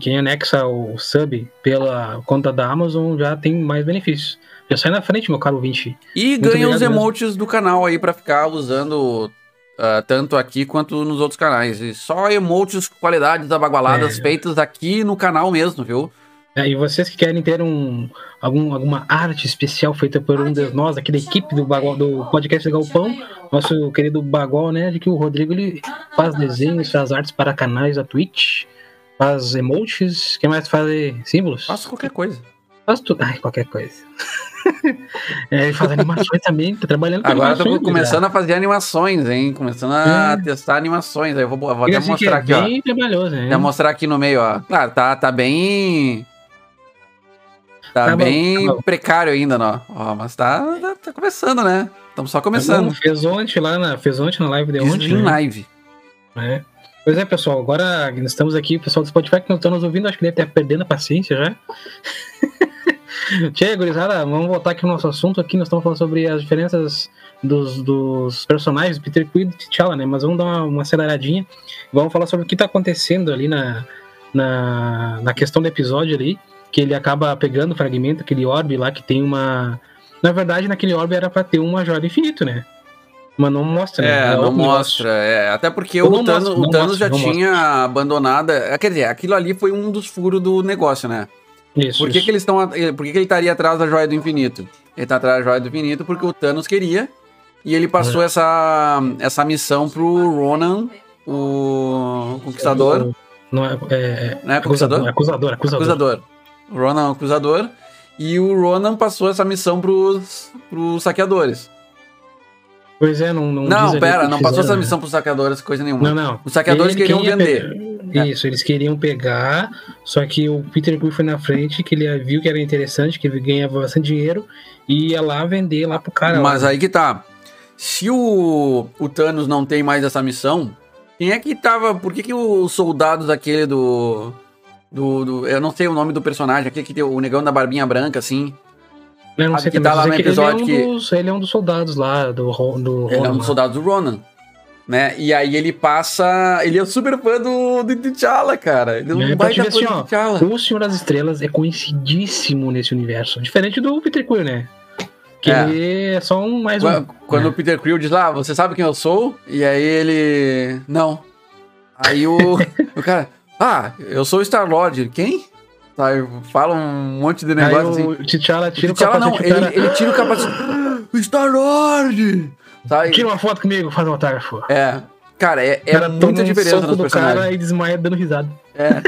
Quem anexa o sub pela conta da Amazon já tem mais benefícios. Já sai na frente, meu caro 20. E Muito ganha os obrigado mesmo. emotes do canal aí pra ficar usando ah, tanto aqui quanto nos outros canais. E só emotes com qualidades abagualadas É. feitas aqui no canal mesmo, viu? É, e vocês que querem ter um, algum, alguma arte especial feita por um de nós aqui da equipe do, Bagual, do podcast do Galpão, nosso querido Bagual, né? De que o Rodrigo ele faz desenhos, faz artes para canais da Twitch, faz emotes, que mais faz símbolos? Faça qualquer coisa. Faz tudo. Ai, qualquer coisa. (laughs) é, ele faz animações também, tá trabalhando com Agora eu tô animações, começando a fazer animações, hein? Começando a É. testar animações. Aí eu vou, vou até que mostrar é aqui, ó. bem trabalhoso, né? Vou mostrar aqui no meio, ó. Claro, tá, tá bem. Tá, Tá bom, bem tá bom. precário ainda, ó. Ó, mas tá, tá, tá começando, né? Estamos só começando. Não, Fez ontem lá na, fez ontem na live de ontem. Disney né? Live. É. Pois é, pessoal, agora estamos aqui, o pessoal do Spotify que não está nos ouvindo, acho que deve estar perdendo a paciência já. (laughs) Tchê, gurizada, vamos voltar aqui no nosso assunto aqui, nós estamos falando sobre as diferenças dos, dos personagens, Peter Quill e T'Challa, né, mas vamos dar uma, uma aceleradinha, vamos falar sobre o que está acontecendo ali na, na, na questão do episódio ali, que ele acaba pegando o fragmento, aquele orbe lá que tem uma... Na verdade, naquele orbe era para ter uma joia do infinito, né? Mas não mostra, né? É, É não mostra. é. até porque o Thanos, o Thanos já tinha abandonado. é, Quer dizer, aquilo ali foi um dos furos do negócio, né? Isso, Por que, isso. que eles estão. Por que, que ele estaria atrás da joia do infinito? Ele tá atrás da joia do infinito porque o Thanos queria. E ele passou É. essa, essa missão pro Ronan, o Conquistador. Não é, é, Não é Conquistador? Acusador, acusador. Acusador. O Ronan é o acusador. E o Ronan passou essa missão pros, pros saqueadores. Pois é, não. Não, Não, pera, não fizeram, passou essa né? missão pros saqueadores, coisa nenhuma. Não, não. Os saqueadores Ele- queriam vender. pegar- Isso, eles queriam pegar, só que o Peter Quill foi na frente, que ele viu que era interessante, que ele ganhava bastante dinheiro, e ia lá vender lá pro cara. Mas lá. aí que tá. Se o, o Thanos não tem mais essa missão, quem é que tava. Por que, que os soldados aquele do, do. do- Eu não sei o nome do personagem, aquele que tem o negão da barbinha branca, assim. Eu não sabe sei que também, tá lá no é que ele é, episódio um que- dos, ele é um dos soldados lá do, do Ele é um dos lá. soldados do Ronan. Né? E aí ele passa. Ele é super fã do, do T'Challa, cara. Ele é um É, baita ver fã assim, do T'Challa. O Senhor das Estrelas é conhecidíssimo nesse universo. Diferente do Peter Quill, né? Que É. ele é só um mais um. Quando, quando o Peter Quill diz lá, você sabe quem eu sou? E aí ele. Não. Aí o, (laughs) o cara. Ah, eu sou o Star-Lord. Quem? Aí fala um monte de negócio assim. o T'Challa tira o T'Challa não, ele, ele tira o capacete. (gasps) "Ah, Star-Lord! Sabe? Tira uma foto comigo, faz um autógrafo. É. Cara, é, cara é muita diferença soco nos do personagens. cara e desmaia dando risada. É.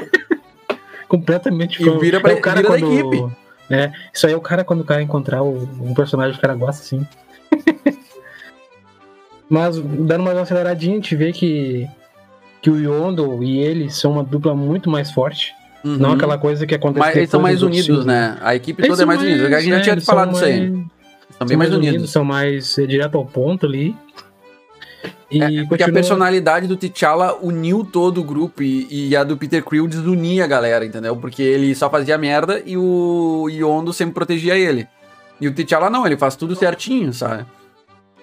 (laughs) Completamente E vira pra- É o cara vira da quando- equipe. É, isso aí é o cara quando o cara encontrar o- um personagem que o cara gosta, assim. (laughs) Mas, dando uma aceleradinha, a gente vê que, que o Yondo e ele são uma dupla muito mais forte. Uhum. Não aquela coisa que acontece Mas eles são mais unidos, né? A equipe Eles toda é são mais unida. A gente já é, tinha falado são disso aí. mais- São bem mais unidos. São mais é, direto ao ponto ali. E É, porque a personalidade do T'Challa uniu todo o grupo e, e a do Peter Quill desunia a galera, entendeu? Porque ele só fazia merda e o Yondo sempre protegia ele. E o T'Challa não, ele faz tudo certinho, sabe?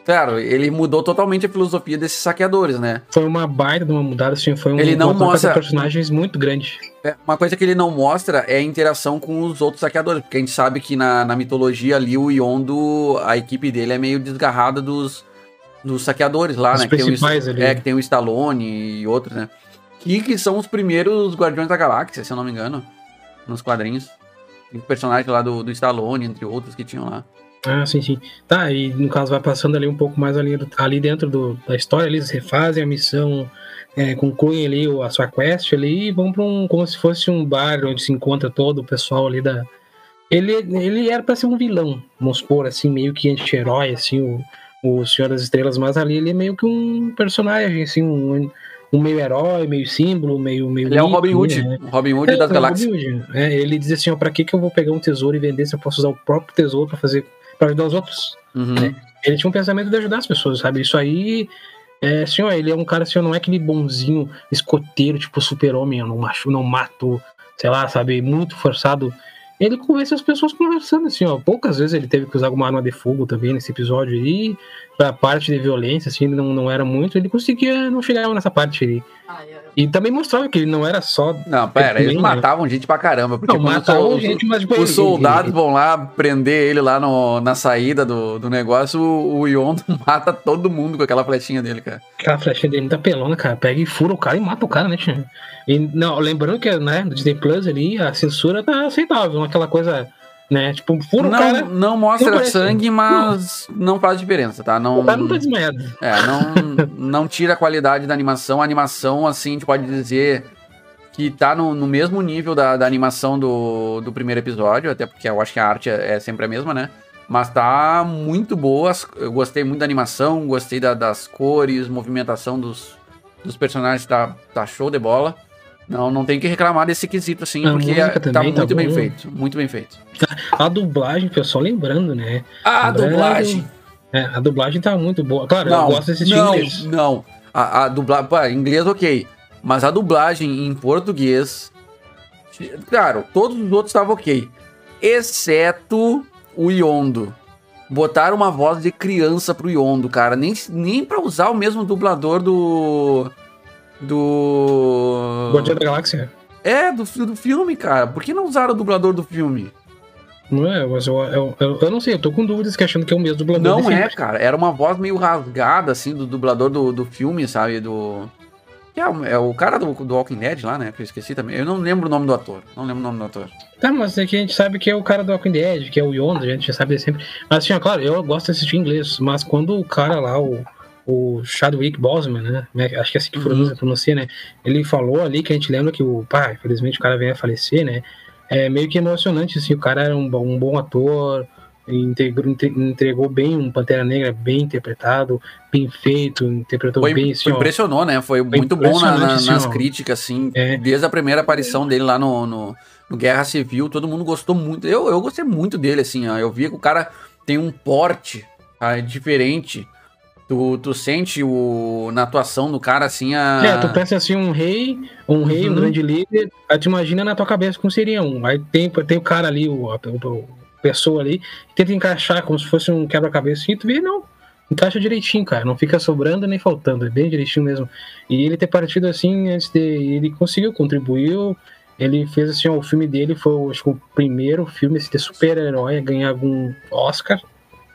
Claro, ele mudou totalmente a filosofia desses saqueadores, né? Foi uma baita de uma mudada, assim, foi um, Ele não mostra- personagens muito grande. É, Uma coisa que ele não mostra é a interação com os outros saqueadores, porque a gente sabe que na, na mitologia ali o Yondo, a equipe dele é meio desgarrada dos, dos saqueadores lá, Os né? Que tem, o, principais ali. é, que tem o Stallone e outros, né? Que, que são os primeiros Guardiões da Galáxia, se eu não me engano, nos quadrinhos. Tem personagens lá do, do Stallone, entre outros que tinham lá. Ah, sim, sim. Tá, e no caso vai passando ali um pouco mais ali, ali dentro do- da história, eles refazem a missão, é, concluem ali a sua quest ali e vão pra um. como se fosse um bar onde se encontra todo o pessoal ali da. Ele, ele era pra ser um vilão, vamos supor, assim, meio que anti-herói, assim, o, o Senhor das Estrelas, mas ali ele é meio que um personagem, assim, um, um meio herói, meio símbolo, meio. meio Ele é o Robin Hood, né? Robin Hood É, das é Galáxias. Robin Hood. É, ele diz assim, ó, pra que, que eu vou pegar um tesouro e vender se eu posso usar o próprio tesouro pra fazer para ajudar os outros? Uhum. É. Ele tinha um pensamento de ajudar as pessoas, sabe? Isso aí é assim, ó, ele é um cara assim, ó, não é aquele bonzinho escoteiro, tipo super-homem, eu não macho, não mato, sei lá, sabe, muito forçado. Ele convence as pessoas conversando, assim, ó. Poucas vezes ele teve que usar alguma arma de fogo também nesse episódio aí. Pra parte de violência, assim, não, não era muito. Ele conseguia, não chegava nessa parte ali. E também mostrava que ele não era só. Não, pera, eles né? matavam gente pra caramba. Porque Não, matavam os- gente, mas tipo, Os soldados (laughs) vão lá prender ele lá no- na saída do, do negócio, o, o Yondo (laughs) mata todo mundo com aquela flechinha dele, cara. Aquela flechinha dele muita pelona, cara. Pega e fura o cara e mata o cara, né? E não, lembrando que, né, no Disney Plus ali, a censura tá aceitável, aquela coisa, né? Tipo, fura Não, o cara. não mostra não sangue, mas não. faz diferença, tá? Não, O cara não tá desmaiado. é, não, não tira a qualidade da animação. A animação, assim, a gente pode dizer que tá no, no mesmo nível da, da animação do, do primeiro episódio, até porque eu acho que a arte é, é sempre a mesma, né? Mas tá muito boa. Eu gostei muito da animação, gostei da- das cores, movimentação dos, dos personagens, tá, tá show de bola. Não, não tem que reclamar desse quesito, assim, A porque tá também tá muito bem boa. feito. Muito bem feito. A dublagem, pessoal, lembrando, né? A Lembrando- dublagem. É, a dublagem tá muito boa. Claro, eu Não, gosto desse estilo não, inglês. não. A, a dublagem, inglês ok, mas a dublagem em português, claro, todos os outros estavam ok, exceto o Yondo. Botaram uma voz de criança pro Yondo, cara, nem nem para usar o mesmo dublador do do Guardião da Galáxia. é do, do filme, cara. Por que não usaram o dublador do filme? Não é, mas eu, eu, eu, eu não sei, eu tô com dúvidas que achando que é o mesmo dublador. Não é, filme. cara. Era uma voz meio rasgada, assim, do dublador do, do filme, sabe? Do. Que é, o- é o cara do, do Walking Dead lá, né? Que eu esqueci também. Eu não lembro o nome do ator. Não lembro o nome do ator. Tá, mas é que a gente sabe que é o cara do Walking Dead, que é o Yondo, a gente já sabe sempre. Mas assim, ó, claro, eu gosto de assistir inglês, mas quando o cara lá, o, o Chadwick Boseman, né? né, Acho que é assim que Uhum. pronuncia, né? Ele falou ali que a gente lembra que o pai, infelizmente o cara veio a falecer, né? É meio que emocionante, assim, o cara era um, bom- um bom ator, integrou, entregou bem um Pantera Negra bem interpretado, bem feito, interpretou Foi, bem, assim, foi ó. impressionou, né? Foi, muito bom na- na- assim, nas ó. críticas, assim. É. Desde a primeira aparição dele lá no, no, no Guerra Civil, todo mundo gostou muito. Eu, eu gostei muito dele, assim, ó. Eu vi que o cara tem um porte tá, diferente. Tu, tu sente o, na atuação do cara, assim, a... É, tu pensa assim, um rei, um rei, um Uhum. grande líder, aí tu imagina na tua cabeça como seria um. Aí tem, tem o cara ali, o, a, pessoa ali, tenta encaixar como se fosse um quebra-cabeça e tu vê, não. Encaixa direitinho, cara. Não fica sobrando nem faltando. É bem direitinho mesmo. E ele ter partido assim, antes de. Ele conseguiu, contribuiu. Ele fez assim, ó, o filme dele foi acho o primeiro filme assim, de super-herói a ganhar algum Oscar.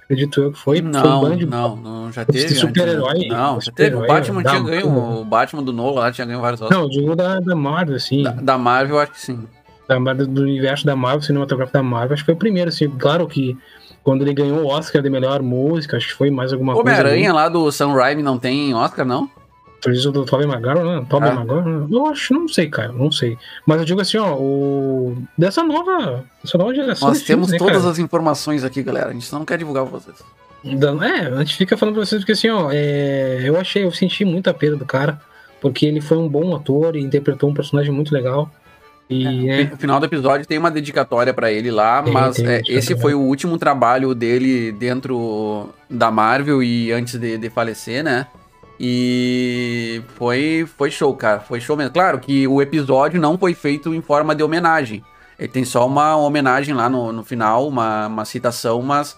Acredito eu que foi. foi um Não, não, não, já teve. super-herói, né? Não, já teve. O Batman tinha ganho. O Batman do Nolan lá tinha ganho vários Oscars. Não, digo da, da Marvel, assim. Da, da Marvel, acho que sim. da, do universo da Marvel, cinematográfico da Marvel, acho que foi o primeiro, assim, claro que quando ele ganhou o Oscar de melhor música, acho que foi mais alguma coisa. Homem-Aranha lá do Sam Raimi não tem Oscar, não? Fez o do Tobey Maguire, né? Tobey Ah. Maguire, né? Eu acho, não sei, cara, não sei. Mas eu digo assim, ó, o... dessa nova, dessa nova geração Nós de filmes, temos né, todas cara? as informações aqui, galera. A gente só não quer divulgar pra vocês. É, a gente fica falando pra vocês porque assim, ó, é, eu achei, eu senti muita perda do cara, porque ele foi um bom ator e interpretou um personagem muito legal. E, né, No final do episódio tem uma dedicatória pra ele lá, Tem, mas tem é, esse foi o último trabalho dele dentro da Marvel e antes de, de falecer, né? E foi, foi show, cara. Foi show mesmo. Claro que o episódio não foi feito em forma de homenagem. Ele tem só uma homenagem lá no, no final, uma, uma citação, mas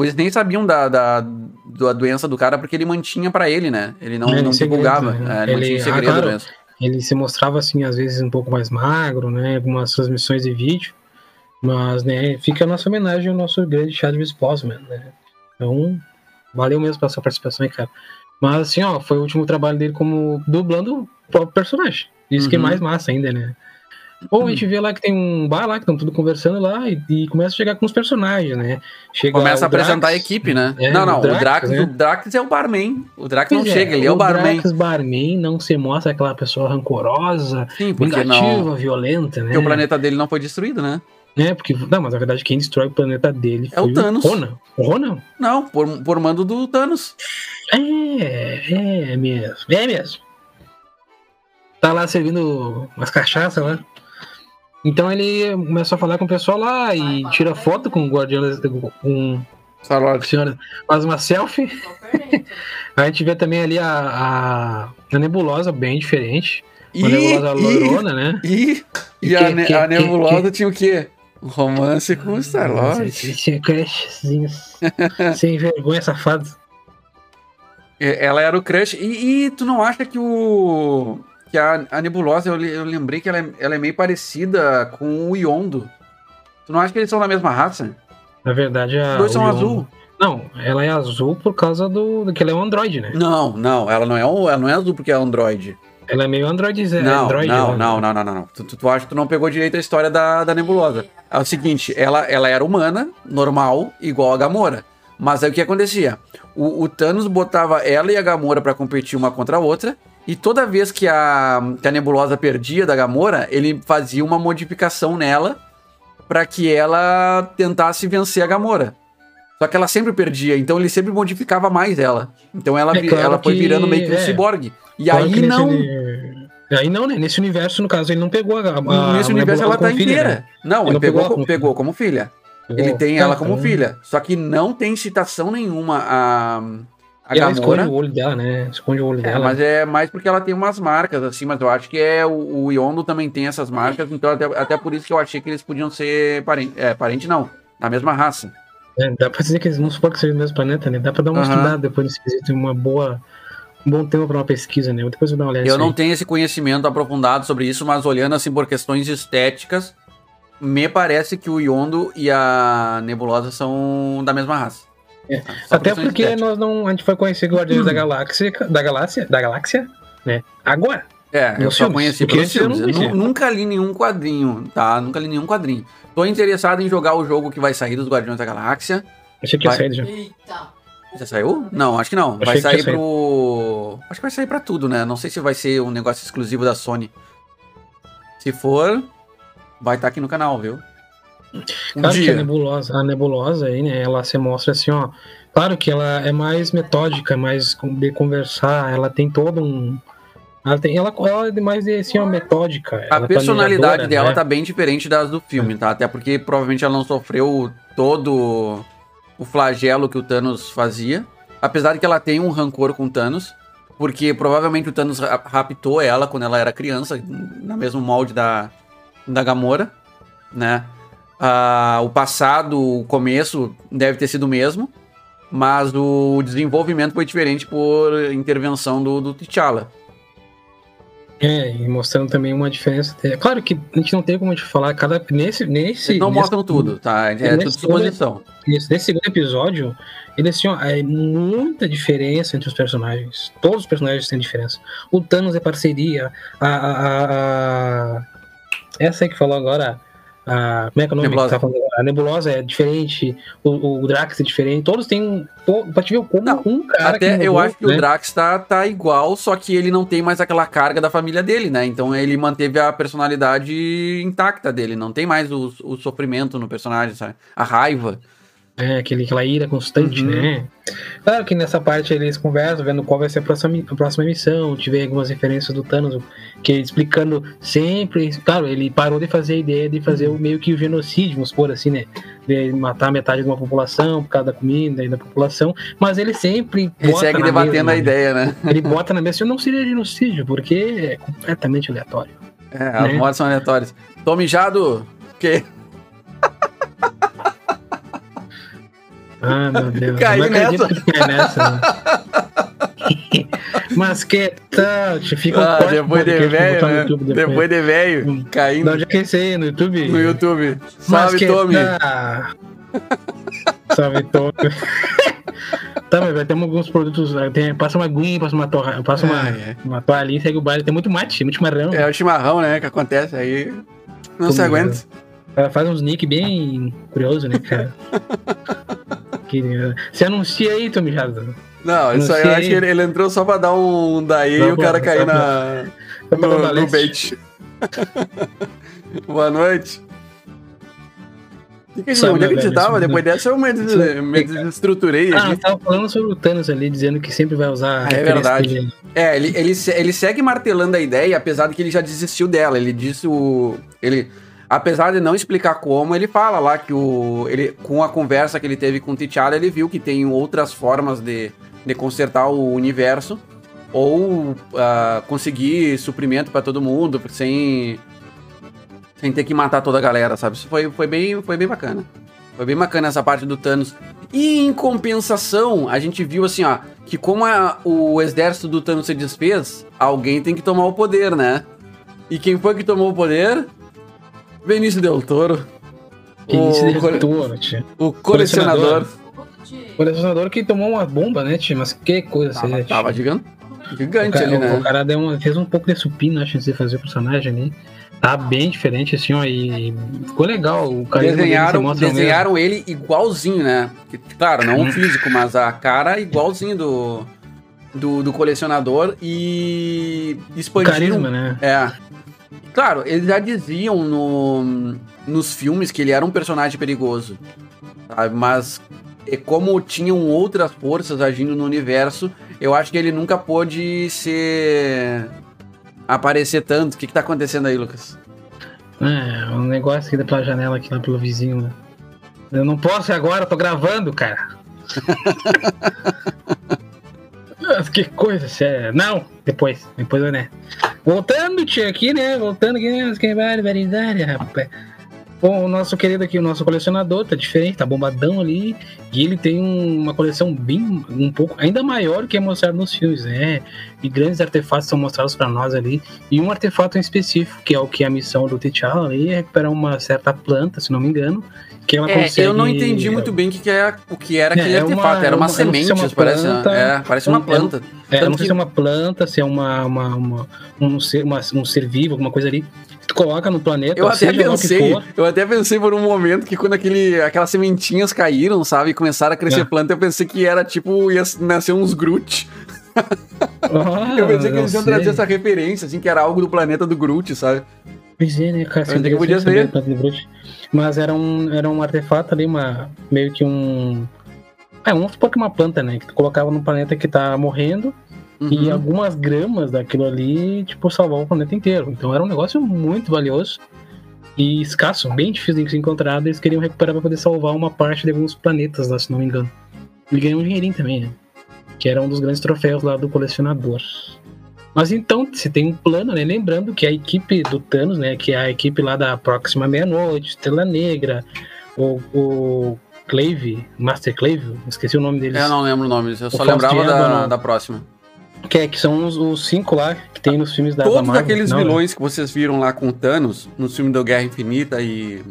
eles nem sabiam da, da, da doença do cara porque ele mantinha pra ele, né? Ele não, em não segredo, divulgava. né? É, ele, Ele- mantinha ah, segredo claro. mesmo. ele se mostrava assim, às vezes, um pouco mais magro, né? Algumas transmissões de vídeo. Mas, né, fica a nossa homenagem ao nosso grande Chadwick Boseman, né? Então, valeu mesmo pela sua participação aí, cara. Mas, assim, ó, foi o último trabalho dele como dublando o próprio personagem. Isso que é Uhum. mais massa ainda, né? Ou a gente vê lá que tem um bar lá, que estão tudo conversando lá, e, e começa a chegar com os personagens, né? Chega Começa o a apresentar a equipe, né? É, não, não, o Drax, o Drax, né? o Drax é o barman. O Drax não Pois chega, ele é o barman. Drax Barman não se mostra aquela pessoa rancorosa, Sim, porque vingativa, não. violenta, né? Porque o planeta dele não foi destruído, né? É, porque. Não, mas na verdade quem destrói o planeta dele É o Thanos. Ronan. O Ronan? Não, por, por mando do Thanos. É, é mesmo. É mesmo. Tá lá servindo umas cachaças lá. Então ele começou a falar com o pessoal lá e tira foto com o Guardião com a senhora, faz uma selfie. (laughs) A gente vê também ali a, a, a nebulosa bem diferente. E, Uma nebulosa e, lourona, né? e, e Que- a, ne- que- a que- nebulosa tinha o quê? Um romance com o Star-Lord. Tinha crashzinhos. Sem vergonha, safado. Ela era o crush. E, e tu não acha que o. Que a, a nebulosa, eu, eu lembrei que ela é, ela é meio parecida com o Yondo. Tu não acha que eles são da mesma raça? Na verdade, a. Os dois são Yondo- azul. Não, ela é azul por causa do, do que ela é um android, né? Não, não, ela não é, um- ela não é azul porque é Android. Ela é meio android, Não, android não, né? não, não, não, não, não. Tu, tu, tu acha que tu não pegou direito a história da, da nebulosa. É o seguinte, ela, ela era humana, normal, igual a Gamora. Mas aí o que acontecia? O, o Thanos botava ela e a Gamora pra competir uma contra a outra. E toda vez que a, que a nebulosa perdia da Gamora, ele fazia uma modificação nela pra que ela tentasse vencer a Gamora. Só que ela sempre perdia, então ele sempre modificava mais ela. Então ela, É claro ela foi que- virando meio que um é. ciborgue. E Claro aí não. Aí não, né? Nesse universo, no caso, ele não pegou a. a Nesse a universo ela tá filha, inteira. né? Não, Ele ele pegou, pegou como, pegou como filha. Ele Pegou. tem Tá, ela como então- filha. Só que não tem citação nenhuma a, a ela esconde o olho dela, né? Esconde o olho É, dela. mas é mais porque ela tem umas marcas, assim, mas eu acho que é o, o Yondo também tem essas marcas, então até, até por isso que eu achei que eles podiam ser parente. É, parente não, da mesma raça. É, dá pra dizer que eles não supor que seja do mesmo planeta, né? Dá pra dar uma Aham. estudada depois nesse quesito, uma boa. Um bom tema pra uma pesquisa, né? Depois eu vou dar uma olhada Eu não aí. tenho esse conhecimento aprofundado sobre isso, mas olhando assim por questões estéticas, me parece que o Yondo e a Nebulosa são da mesma raça. É. Até porque nós não. A gente foi conhecer Guardiões da Galáxia. Da Galáxia? Da Galáxia? Né? Agora. É, eu só filmes, conheci porque pelos filmes. Eu nunca li nenhum quadrinho, tá? Nunca li nenhum quadrinho. Tô interessado em jogar o jogo que vai sair dos Guardiões da Galáxia. Achei que ia Vai. sair já. Eita. Já saiu? Não, acho que não. Achei vai que sair pro. Acho que vai sair pra tudo, né? Não sei se vai ser um negócio exclusivo da Sony. Se for, vai estar aqui no canal, viu? Um Claro que a dia. nebulosa, a nebulosa aí, né? Ela se mostra assim, ó. Claro que ela é mais metódica, mais com- de conversar, ela tem todo um. Ela, tem, ela, ela é mais assim, ó, metódica. A ela personalidade dela né? tá bem diferente das do filme, tá? Até porque provavelmente ela não sofreu todo o flagelo que o Thanos fazia. Apesar de que ela tem um rancor com o Thanos. Porque provavelmente o Thanos ra- raptou ela quando ela era criança, na mesmo molde da, da Gamora, né? Ah, o passado, o começo deve ter sido o mesmo, mas o desenvolvimento foi diferente por intervenção do, do T'Challa. É, e mostrando também uma diferença. É claro que a gente não tem como te falar, cada. Nesse. nesse Eles não nesse- mostram tudo, tá? É tudo suposição. Nesse, nesse segundo episódio, eles tinham é, muita diferença entre os personagens. Todos os personagens têm diferença. O Thanos é parceria. A, a, a- a- essa aí que falou agora. A, como é que é o nome? Nebulosa. tá? A Nebulosa é diferente. O, o Drax é diferente. Todos têm. um- Pra te ver como Não, um cara. Até eu acho que né? o Drax tá, tá igual, só que ele não tem mais aquela carga da família dele, né? Então ele manteve a personalidade intacta dele, não tem mais o, o sofrimento no personagem, sabe? A raiva. É, aquele, aquela ira constante, Uhum. né? Claro que nessa parte eles conversam, vendo qual vai ser a próxima, a próxima missão. Tive algumas referências do Thanos, que explicando sempre. Claro, ele parou de fazer a ideia de fazer o meio que o genocídio, vamos supor assim, né? De matar metade de uma população por causa da comida e da população. Mas ele sempre. Ele segue debatendo mesa, a ideia, né? Ele bota na mesa, não seria genocídio, porque é completamente aleatório. É, as Né? mortes são aleatórias. Tô mijado. Que? Ah, meu Deus. Caiu eu não nessa. que nessa. né? (laughs) Mas que tal? Fica Ah, depois de velho, né? YouTube Depois de velho, Hum. caindo onde é que é aí? No YouTube? no YouTube. Salve, Tommy. tá? Salve, Tommy. tá, mas vai ter alguns produtos. Tem, passa uma aguinha, passa uma torra, passa uma, Ai, ai. uma toalhinha, segue o baile. Tem muito mate, muito chimarrão. É o chimarrão, né, que acontece aí. Não Tô se aguenta. Ela faz uns nick bem curioso, né, cara? (laughs) que, se anuncia aí, Tommy Jado. Não, isso aí eu acho que ele, ele entrou só pra dar um daí Tá e o bom, cara tá cair bom. na, dar no, no balete. bait. (laughs) Boa noite. O que, Sabe, onde é que a gente tava? Depois dessa eu me, me desestruturei Ah, aqui. tava falando sobre o Thanos ali, dizendo que sempre vai usar. a É verdade. É, ele, ele, ele segue martelando a ideia, apesar de que ele já desistiu dela. Ele disse o. Ele, apesar de não explicar como, ele fala lá que o. Ele, com a conversa que ele teve com o T'Challa, ele viu que tem outras formas de, de consertar o universo. Ou ah, conseguir suprimento pra todo mundo, sem. Sem ter que matar toda a galera, sabe? Isso foi, foi, bem, foi bem bacana. Foi bem bacana essa parte do Thanos. E em compensação, a gente viu assim, ó, que como a- o exército do Thanos se desfez, alguém tem que tomar o poder, né? E quem foi que tomou o poder? Benício Del Toro. Vinícius o, Del cole- Toro, tio. o colecionador. Colecionador que tomou uma bomba, né, tio? Mas que coisa Tava, seria, tava gigante, gigante cara, ali, né? o cara deu uma- fez um pouco de supino, acho, antes de fazer o personagem ali. Tá bem diferente, assim, ó, e ficou legal. O se Desenharam, desenharam ele igualzinho, né? Que, Claro, não o físico, mas a cara igualzinho do, do, do colecionador e O expandiram carisma, né? É. Claro, eles já diziam no, nos filmes que ele era um personagem perigoso. sabe? Mas é como tinham outras forças agindo no universo, eu acho que ele nunca pôde ser. aparecer tanto. O que, que tá acontecendo aí, Lucas? É, um negócio aqui pela janela, aqui lá pelo vizinho. Né? Eu não posso agora, tô gravando, cara. (laughs) (laughs) Que coisa séria. Não, depois, depois eu, né? Voltando, tio, aqui, né? Voltando aqui, né? Que barbaridade, rapaz. Bom, o nosso querido aqui, o nosso colecionador, tá diferente, tá bombadão ali. E ele tem um- uma coleção bem, um pouco, ainda maior que é mostrado nos filmes, né? E grandes artefatos são mostrados pra nós ali. E um artefato em específico, que é o que é a missão do T'Challa ali, é recuperar uma certa planta, se não me engano. Que ela É, consegue... eu não entendi muito bem o que, é, o que era aquele É, é uma- artefato. Era é uma, sei se semente, é uma parece. planta, é, parece uma um- planta. É, Tanto não sei que- se é uma planta, se é uma, uma, uma- um, ser, uma- um ser vivo, alguma coisa ali. Coloca no planeta, Eu até pensei, eu até pensei por um momento que quando aquele, aquelas sementinhas caíram, sabe, e começaram a crescer É. planta, eu pensei que era tipo, ia nascer uns Groot. (laughs) Ah, eu pensei que eles iam trazer essa referência, assim, que era algo do planeta do Groot, sabe? Pois é, né, cara? Eu pensei que podia ser. Mas era um, era um artefato ali, uma, meio que um. É, um pouco uma planta, né? Que tu colocava no planeta que tá morrendo e Uhum. algumas gramas daquilo ali, tipo, salvar o planeta inteiro. Então era um negócio muito valioso e escasso, bem difícil de ser encontrado. Eles queriam recuperar para poder salvar uma parte de alguns planetas lá, se não me engano. E ganhou um dinheirinho também, né? Que era um dos grandes troféus lá do colecionador. Mas então, se tem um plano, né? Lembrando que a equipe do Thanos, né? Que é a equipe lá da Próxima Meia-Noite, Estrela Negra, o, o Clave, Master Clave, esqueci o nome deles. Eu não lembro o nome, eu só Faustiano lembrava da, da próxima. Que, é, que são os, os cinco lá que tem nos filmes da, da Todos Marvel, aqueles não, né? vilões que vocês viram lá com o Thanos, no filme do Guerra Infinita e.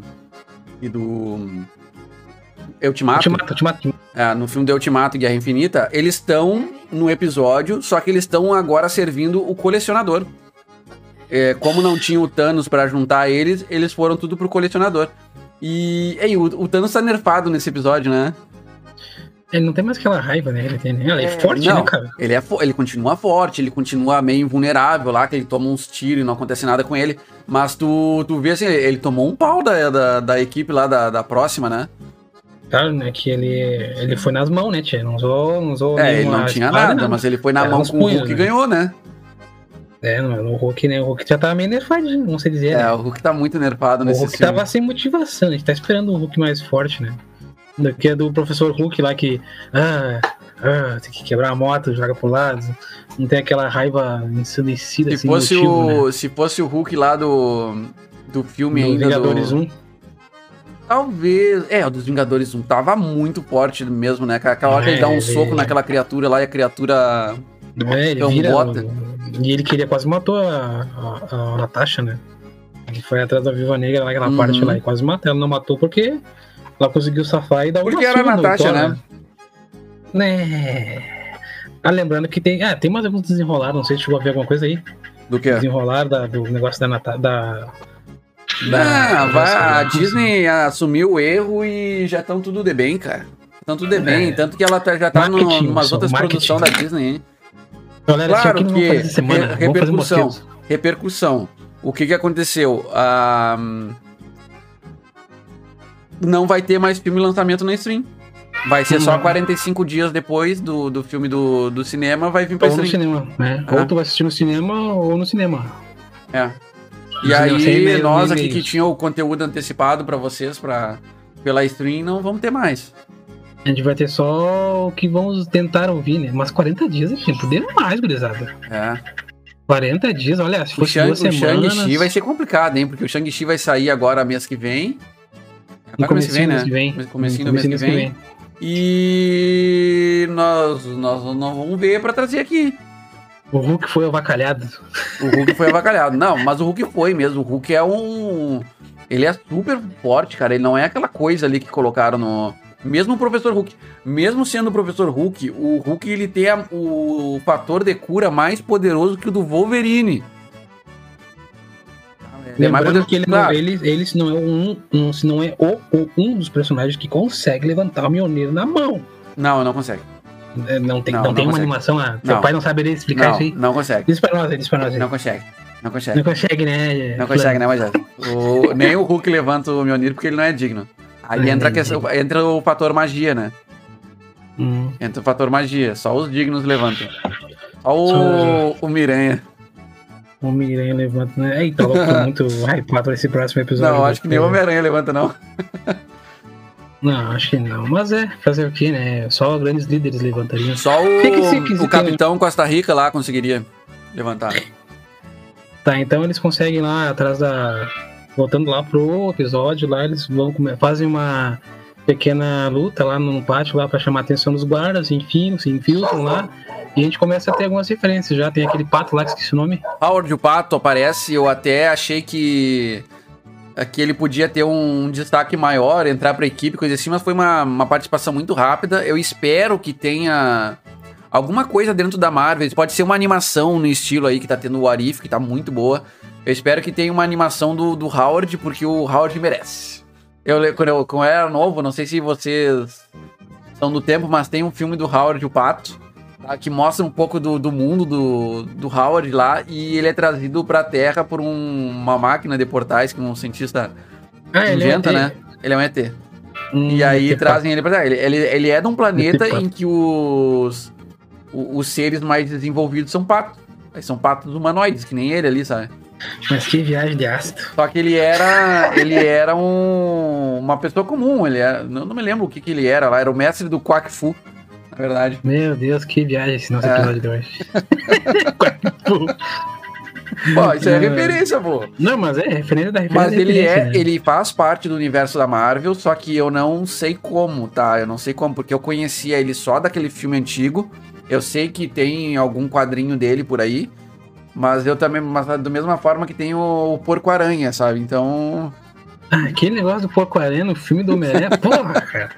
e do. Ultimato. Ultimato, Ultimato. É, no filme do Ultimato e Guerra Infinita, eles estão no episódio, só que eles estão agora servindo o colecionador. É, como não tinha o Thanos pra juntar eles, eles foram tudo pro colecionador. E ei, o, o Thanos tá nerfado nesse episódio, né? Ele não tem mais aquela raiva, né? Ele, tem, né? Ele é, É, forte, não. né, cara? Ele, é, fo- ele continua forte, ele continua meio invulnerável lá, que ele toma uns tiros e não acontece nada com ele. Mas tu, tu vê assim, ele, ele tomou um pau da, da, da equipe lá da, da próxima, né? Claro, né? Que ele, ele foi nas mãos, né, tia? Não usou, não usou É, ele não tinha espada, nada, mas ele foi na Era mão com o punhos, Hulk e né? ganhou, né? É, não, o Hulk, né? O Hulk já tava meio nerfadinho, vamos se dizer. É, né? o Hulk tá muito nerfado O nesse Hulk filme. tava sem motivação, a gente tá esperando um Hulk mais forte, né? Que é do professor Hulk lá que. Ah, ah, tem que quebrar a moto, joga pro lado. Não tem aquela raiva ensandecida Se assim, fosse, motivo, né? o, se fosse o Hulk lá do, do filme Do ainda. Vingadores do... 1. Talvez. É, o dos Vingadores 1 tava muito forte mesmo, né? Aquela hora que ele dá um É, soco ele- naquela criatura lá e a criatura. É, ele vira. bota. E ele queria quase matou a, a, a Natasha, né? Ele foi atrás da Viva Negra naquela Uhum. parte lá e quase matou. Ela não matou porque ela conseguiu safar e dar uma Porque era a Natasha, né? Né. Ah, lembrando que tem. Ah, tem mais alguns desenrolados, não sei se chegou a ver alguma coisa aí. Do que? Desenrolar da, do negócio da Natasha. Da, Não, vai, a Disney assumiu o erro e já estão tudo de bem, cara. Estão tudo de bem. É. Tanto que ela tá- já tá no, Marketing, numas pessoal, outras produções da Disney, hein? Galera, isso Claro que semana. re- repercussão. Repercussão. O que que aconteceu? Ah, não vai ter mais filme lançamento na stream. Vai ser só Hum. 45 dias depois do, do filme do, do cinema, vai vir pra Ou no stream. cinema, né? Ah. Ou tu vai assistir no cinema ou no cinema. É. E aí, nós nem aqui que tinha o conteúdo antecipado pra vocês pra, pela stream, não vamos ter mais. A gente vai ter só o que vamos tentar ouvir, né? Mas 40 dias é tempo demais, gurizada. É. 40 dias, olha, se O fosse Shang- duas o semanas... Shang-Chi vai ser complicado, hein? Porque o Shang-Chi vai sair agora mês que vem. Agora mês que vem, comecinho né? do mês que vem. Comecinho do mês que comecinho vem. E nós, nós, nós vamos ver pra trazer aqui. O Hulk foi avacalhado. O Hulk foi avacalhado. Não, mas o Hulk foi mesmo. O Hulk é um. Ele é super forte, cara. Ele não é aquela coisa ali que colocaram no. Mesmo o professor Hulk. Mesmo sendo o professor Hulk, o Hulk ele tem a- o fator de cura mais poderoso que o do Wolverine. Ele é mais Lembrando poderoso. que ele, Claro, não, ele, ele se não é um, um- se não é o, o- um dos personagens que consegue levantar o Mjolnir na mão. Não, não consegue. É, Não tem, Não, não, não tem uma consegue. animação. Ah, seu pai não saberia explicar isso aí. não consegue. Diz pra nós diz pra nós aí. Não Não, consegue. Não consegue. consegue, né? Não consegue, né, Moisés? O- nem o Hulk levanta o Mjolnir porque ele não é digno. Aí entra, a é questão, entra o fator magia, né? Hum. Entra o fator magia. Só os dignos levantam. Só o, o Miranha. O Miranha levanta, né? Eita, louco, tô (laughs) muito hypado pra esse próximo episódio. Não, acho que nem o Homem-Aranha levanta, não. (laughs) Não, acho que não. Mas é, fazer o quê, né? Só grandes líderes levantariam. Só o, o Capitão Costa Rica lá conseguiria levantar. Tá, então eles conseguem lá atrás da. Voltando lá pro episódio, lá eles vão fazem uma pequena luta lá no pátio lá para chamar a atenção dos guardas, enfim, se infiltram lá. E a gente começa a ter algumas referências já. Tem aquele pato lá que esqueci o nome. Howard o Pato aparece, eu até achei que, que ele podia ter um destaque maior, entrar pra equipe, coisa assim, mas foi uma, uma participação muito rápida. Eu espero que tenha alguma coisa dentro da Marvel. Pode ser uma animação no estilo aí que tá tendo o Arif, que tá muito boa. Eu espero que tenha uma animação do, do Howard, porque o Howard merece. Eu, quando, eu, quando eu era novo, não sei se vocês são do tempo, mas tem um filme do Howard o Pato tá, que mostra um pouco do, do mundo do, do Howard lá e ele é trazido pra Terra por um- uma máquina de portais que um cientista Ah, inventa, é- né? Ele é um ET. Hum, E aí trazem ele pra Terra. Ele, ele, ele é de um planeta em que os, o- os seres mais desenvolvidos são patos. São patos humanoides, que nem ele ali, sabe? Mas que viagem de ácido. Só que ele era. Ele era um, uma pessoa comum. Ele era, não, não me lembro o que, que ele era lá. Era o mestre do Quack Fu, verdade. Meu Deus, que viagem esse nosso É. episódio de hoje. (laughs) Pô, isso é referência, pô. Não, mas é referência da referência. Mas ele referência, é, né? ele faz parte do universo da Marvel, só que eu não sei como, tá? Eu não sei como, porque eu conhecia ele só daquele filme antigo. Eu sei que tem algum quadrinho dele por aí, mas eu também, mas da mesma forma que tem o, o Porco Aranha, sabe? Então, Ah, aquele negócio do porco aranha no filme do Homem-Aranha, (laughs) porra, cara.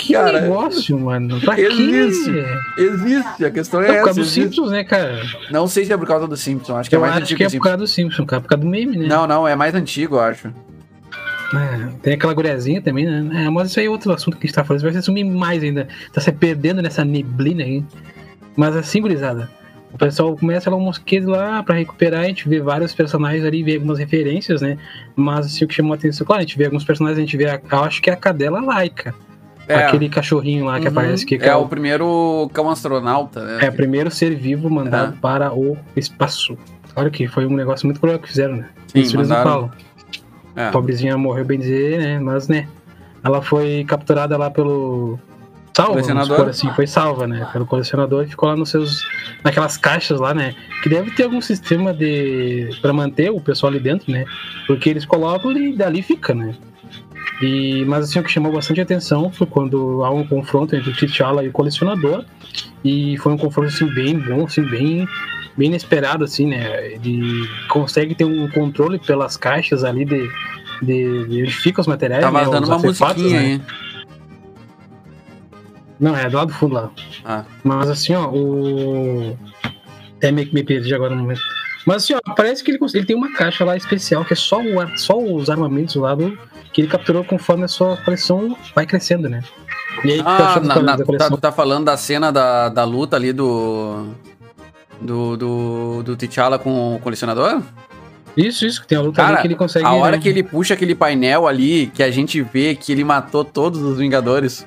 Que Cara, negócio, mano. Pra existe. quê? existe, a questão É é por causa essa. dos existe. Simpsons, né, cara? Não sei se é por causa do Simpson, acho que é Eu mais acho antigo que é que por causa do Simpson, cara, por causa do meme, né? Não, não, é mais antigo, eu acho. É, tem aquela guriazinha também, né? É, mas isso aí é outro assunto que a gente tá falando. Você vai se sumir mais ainda. Tá se perdendo nessa neblina aí. Mas assim, gurizada. O pessoal começa lá um mosquete lá pra recuperar. A gente vê vários personagens ali, vê algumas referências, né? Mas assim, o que chamou a atenção, claro, a gente vê alguns personagens, a gente vê, a, eu acho que é a cadela laica. É. Aquele cachorrinho lá que Uhum. aparece que É o primeiro cão astronauta, né? é o primeiro ser vivo mandado É. para o espaço. Olha que foi um negócio muito cruel que fizeram, né? Sim, Isso eles não mandaram. falam. É. A pobrezinha morreu bem dizer, né? Mas, né? Ela foi capturada lá pelo. Salva, supor assim, foi salva, né? Pelo colecionador e ficou lá nos seus. naquelas caixas lá, né? Que deve ter algum sistema de. pra manter o pessoal ali dentro, né? Porque eles colocam e dali fica, né? E, mas assim, o que chamou bastante atenção foi quando há um confronto entre o T'Challa e o colecionador. E foi um confronto assim, bem bom, assim, bem, bem inesperado, assim, né? Ele consegue ter um controle pelas caixas ali de, de, de onde ficam os materiais. Tá né, os uma musiquinha né? aí. Não, é do lado do fundo lá. Ah. Mas assim, ó, o. Até meio que me perdi agora no momento. Mas assim, ó, parece que ele, ele tem uma caixa lá especial, que é só, o, só os armamentos lá do, que ele capturou conforme a sua coleção vai crescendo, né? E aí, Ah, dos na- colegas na- tá, tá falando da cena da, da luta ali do. Do, do, do T'Challa com o colecionador? Isso, isso, que tem a luta Cara, ali que ele consegue. A hora né? que ele puxa aquele painel ali, que a gente vê que ele matou todos os Vingadores.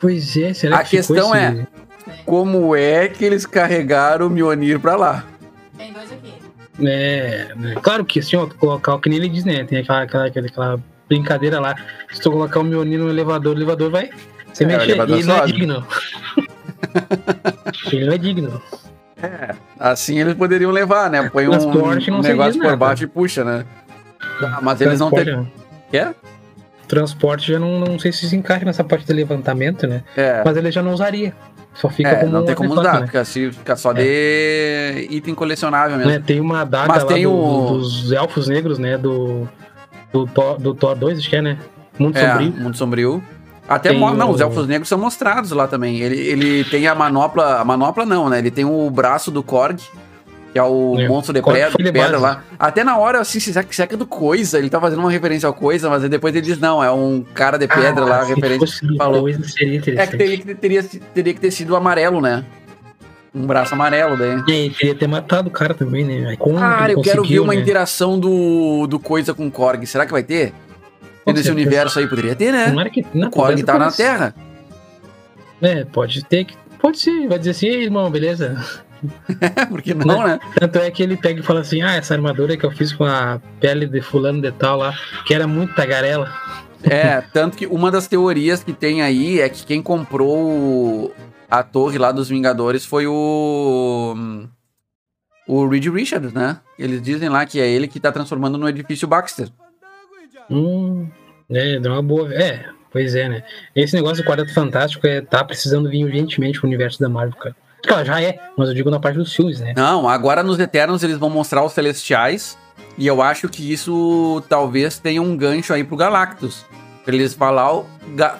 Pois é, será A que ficou questão esse- é- Como é que eles carregaram o Mjolnir pra lá? É, né? claro que assim, ó, colocar o que nem ele diz, né? Tem aquela, aquela, aquela, brincadeira lá. Se tu colocar o Mjolnir no elevador, o elevador vai se É, mexer. (laughs) ele não é digno. ele não é digno. Assim eles poderiam levar, né? Põe um, um negócio por baixo e puxa, né? Ah, mas eles não têm. Quer? Transporte já não, não sei se se encaixa nessa parte de levantamento, né? É. Mas ele já não usaria. Só fica É, não tem como artefato, usar, né? fica, assim, fica só de item colecionável mesmo. Né, Tem uma adaga Mas lá tem do- o- dos elfos negros, né? Do, do, Thor, do Thor 2, acho que é, né? Mundo É, Sombrio. Mundo Sombrio. Até Tem não, o- os elfos negros são mostrados lá também. Ele, ele tem a manopla. A manopla não, né? Ele tem o braço do Korg, que é o É, monstro de Korg pedra, pedra lá. Até na hora, assim, se será que é do coisa? Ele tá fazendo uma referência ao coisa, mas aí depois ele diz, não, é um cara de pedra lá, Ah, se referência. fosse falou. coisa, seria É que teria que, teria, teria que ter sido amarelo, né? Um braço amarelo daí. É, ele queria ter matado o cara também, né? Como Cara, ele eu quero ver uma né? interação do, do coisa com o Korg. Será que vai ter? Nesse universo aí poderia ter, né? Tomara que não, O Korg tá na. Terra. É, pode ter que. Pode ser, vai dizer assim, "Ei, irmão, beleza. (laughs) Porque não, né? Tanto é que ele pega e fala assim: ah, essa armadura que eu fiz com a pele de fulano de tal lá, que era muito tagarela. É, tanto que uma das teorias que tem aí é que quem comprou a torre lá dos Vingadores foi o. O Reed Richards, né? Eles dizem lá que é ele que tá transformando no edifício Baxter. Hum, é, deu uma boa. É, pois é, né? Esse negócio do Quarteto Fantástico é, tá precisando vir urgentemente pro universo da Marvel, cara. Já é, mas eu digo na parte dos filmes, né? Não, agora nos Eternos eles vão mostrar os Celestiais. E eu acho que isso talvez tenha um gancho aí pro Galactus. Pra eles falar,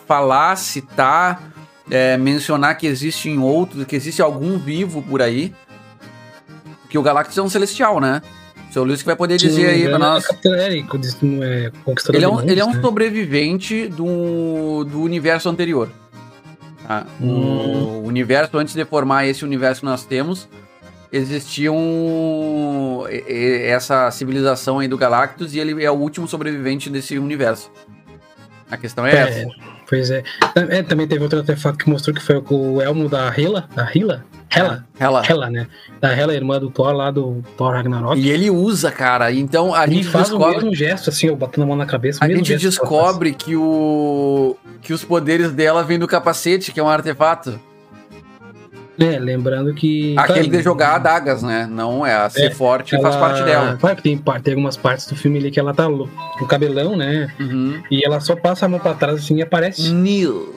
falar citar, é, mencionar que existem outros, que existe algum vivo por aí. Que o Galactus é um Celestial, né? O seu Luiz que vai poder dizer aí pra engano, nós. É, é, ele é é um, ele é um né? sobrevivente do, do universo anterior. Tá? Hum. O universo, antes de formar esse universo que nós temos, existia um, essa civilização aí do Galactus e ele é o último sobrevivente desse universo. A questão é, É, essa. pois é. É, Também teve outro artefato que mostrou que foi o elmo da Hela, da Hela, Hela, Ela. Hela, né? Da Hela, irmã do Thor lá do Thor Ragnarok. E ele usa, cara. Então a E gente faz o descobre. mesmo gesto, assim, ó, botando a mão na cabeça. o A gente gesto que descobre que o. que os poderes dela vêm do capacete, que é um artefato. É, lembrando que. Aquele claro, de jogar adagas, né? Não é a ser É, forte ela- faz parte dela. Claro que tem, tem algumas partes do filme ali que ela tá com cabelão, né? Uhum. E ela só passa a mão pra trás assim e aparece. Neil.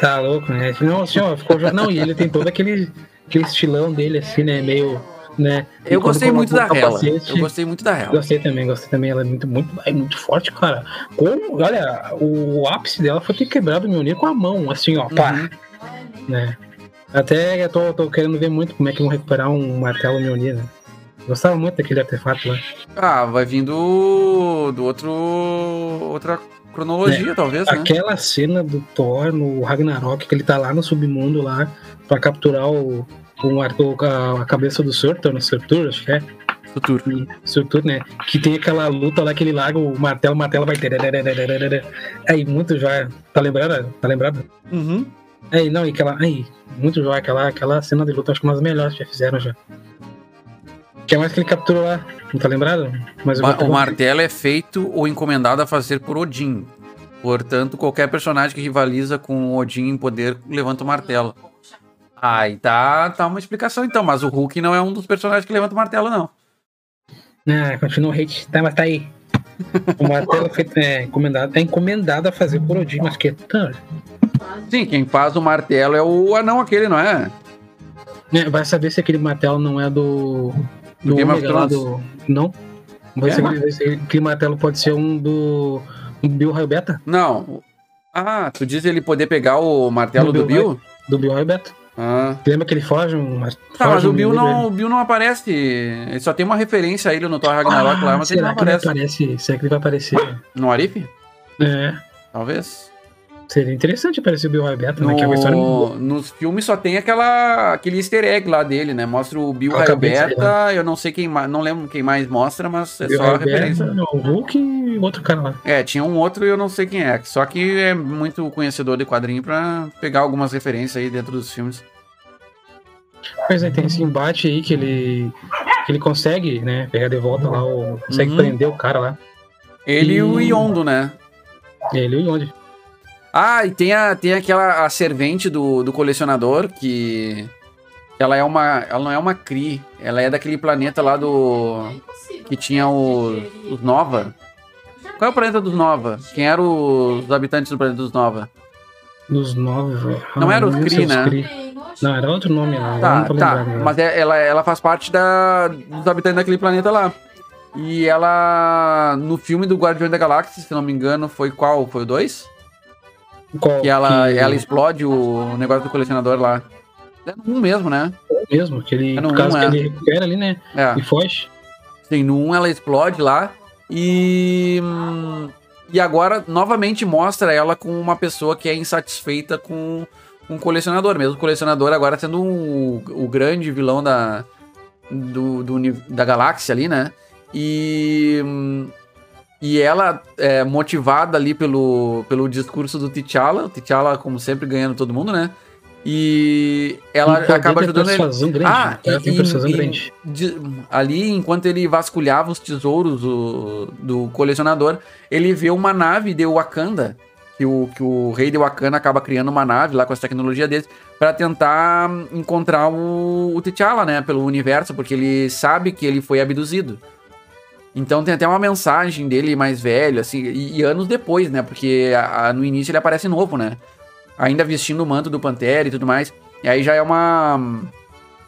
Tá louco, né? Não, assim, ó, ficou. Não, e ele tem todo aquele, aquele estilão dele, assim, né? Meio. Né? Eu gostei muito da Hela. capacete- Eu gostei muito da Hela. Gostei também, gostei também. Ela é muito, muito, é muito forte, cara. Como, olha, o ápice dela foi ter quebrado o Mjolnir com a mão, assim, ó, pá, Uhum. né? Até eu tô, tô querendo ver muito como é que vão recuperar um martelo Mjolnir, né? Gostava muito daquele artefato lá. Ah, vai vindo do, do outro. outra cronologia, talvez, né? Aquela cena do Thor no Ragnarok, que ele tá lá no submundo lá pra capturar o, o, a, a cabeça do Surtur, no Surtur, acho que é. Tutur. Surtur, né? Que tem aquela luta lá que ele larga o martelo, o martelo vai. Aí, muito joia. Tá lembrado? Tá lembrado? Uhum. Aí, não, e aquela. Aí, muito joia. Aquela, aquela cena de luta, acho que uma das melhores que já fizeram já. Que é mais que ele capturou lá. Não tá lembrado? Mas Ma- O martelo é feito ou encomendado a fazer por Odin. Portanto, qualquer personagem que rivaliza com Odin em poder levanta o martelo. Aí tá, tá uma explicação então, mas o Hulk não é um dos personagens que levanta o martelo, não. Ah, continua o hate. Tá, mas tá aí. (laughs) O martelo é, feito, é, encomendado, é encomendado a fazer por Odin, mas que tá. Sim, quem faz o martelo é o anão aquele, não é? É, vai saber se aquele martelo não é do. Do Game of Ômega lá do. Não. Vai É? ser, aquele martelo pode ser um do. Um Bill Raio Beta? Não. Ah, tu diz ele poder pegar o martelo Do do Bill Bill? Do Bill Raio Beta. Ah. Lembra que ele foge? Um, Tá, mas foge o um Bill não, o Bill não aparece. Ele só tem uma referência a ele no Thor Ragnarok lá, mas ele não Ah, ele aparece. aparece? Será que ele vai aparecer? No Arif? É. Talvez. Seria interessante aparecer o Bill Raio Beta, né? Que é uma história muito. No, nos filmes só tem aquela, aquele easter egg lá dele, né? Mostra o Bill A Raio cabeça Beta, eu não sei quem mais, não lembro quem mais mostra, mas é Bill só a referência. Beta, o Hulk e outro cara lá. É, tinha um outro e eu não sei quem é. Só que é muito conhecedor de quadrinho pra pegar algumas referências aí dentro dos filmes. Pois é, tem esse embate aí que ele. que ele consegue, né? Pegar de volta lá, o, consegue Uhum. prender o cara lá. Ele e o E- Yondo, né? Ele e onde? Ah, e tem, a, tem aquela a servente do, do colecionador que. Ela é uma. Ela não é uma Cri. Ela é daquele planeta lá do. Que tinha os, os Nova. Qual é o planeta dos Nova? Quem eram os habitantes do planeta dos Nova? Dos nove. Não era os Kree, se era né? os. Não, era outro nome lá. Tá, tá. lembrado. agora. Mas é- ela, ela faz parte da, dos habitantes daquele planeta lá. E ela. No filme do Guardião da Galáxia, se não me engano, foi qual? Foi o 2? Qual Que ela, que- ela explode o negócio do colecionador lá. É no 1 mesmo, né? mesmo, que ele, É no por causa um, que é. ele recupera ali, né? É. E foge. Sim, no 1 ela explode lá. E. hum, E agora, novamente, mostra ela com uma pessoa que é insatisfeita com um colecionador. Mesmo o colecionador agora sendo o, o grande vilão da, do, do da galáxia ali, né? E. E ela, é, motivada ali pelo, pelo discurso do T'Challa, o T'Challa, como sempre, ganhando todo mundo, né? E ela acaba ajudando ele. grande. Ah, ela tem e- persuasão e- grande. de- ali, enquanto ele vasculhava os tesouros do, do colecionador, ele vê uma nave de Wakanda, que o, que o rei de Wakanda acaba criando uma nave lá com as tecnologias deles, para tentar encontrar o, o T'Challa, né, pelo universo, porque ele sabe que ele foi abduzido. Então tem até uma mensagem dele mais velho, assim, e, e anos depois, né, porque a- a- no início ele aparece novo, né, ainda vestindo o manto do Pantera e tudo mais, e aí já é uma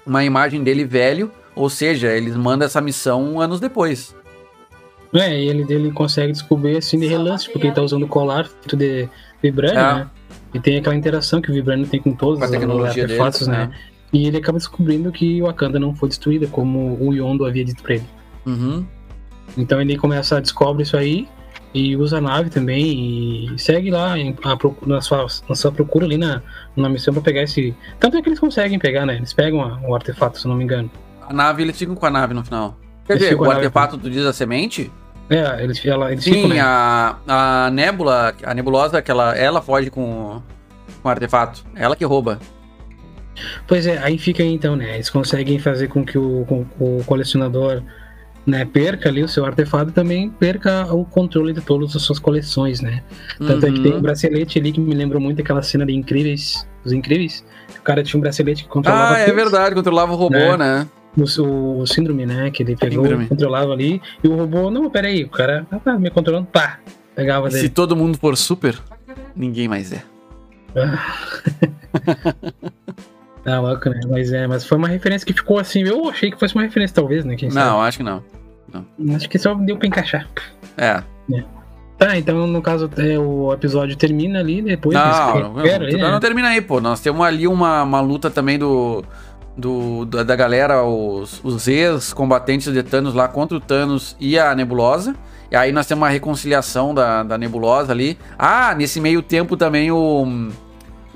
uma imagem dele velho, ou seja, eles mandam essa missão anos depois. É, e ele, ele consegue descobrir assim de relance, porque ele tá usando o colar feito de vibrânio, É. né? E tem aquela interação que o vibrânio tem com todos os artefatos, deles, né? E ele acaba descobrindo que o Wakanda não foi destruída, como o Yondo havia dito pra ele. Uhum. Então ele começa a descobre isso aí e usa a nave também e segue lá em- a na, sua, na sua procura ali na, na missão pra pegar esse. Tanto é que eles conseguem pegar, né? Eles pegam a- o artefato, se não me engano. A nave, eles ficam com a nave no final. Quer dizer, o artefato, tu diz a semente? É, eles, ela, eles Sim, ficam, né? a, a nébula, a nebulosa, que ela, ela foge com, com o artefato. Ela que rouba. Pois é, aí fica aí, então, né? Eles conseguem fazer com que o, com- o colecionador né, perca ali o seu artefato e também perca o controle de todas as suas coleções, né? Tanto é que tem um Uhum. bracelete ali que me lembrou muito aquela cena de Incríveis, os Incríveis. O cara tinha um bracelete que controlava Ah, é tudo. verdade, controlava o robô, É. né? O, o, síndrome, né? Que ele pegou, Síndrome. controlava ali, e o robô, não, peraí, o cara ah, tá me controlando, pá, pegava Se dele. todo mundo for super, ninguém mais é. (laughs) Tá louco, né? Mas é, mas foi uma referência que ficou assim, eu achei que fosse uma referência, talvez, né? Quem Não, acho que não. sabe? Acho que só deu pra encaixar. É. Tá, então no caso é, o episódio termina ali, depois eles Não, não, recuperam ali, não, né? termina aí, pô. Nós temos ali uma, uma luta também do, do da, da galera, os, os ex-combatentes de Thanos lá contra o Thanos e a Nebulosa. E aí nós temos uma reconciliação da, da Nebulosa ali. Ah, nesse meio tempo também o,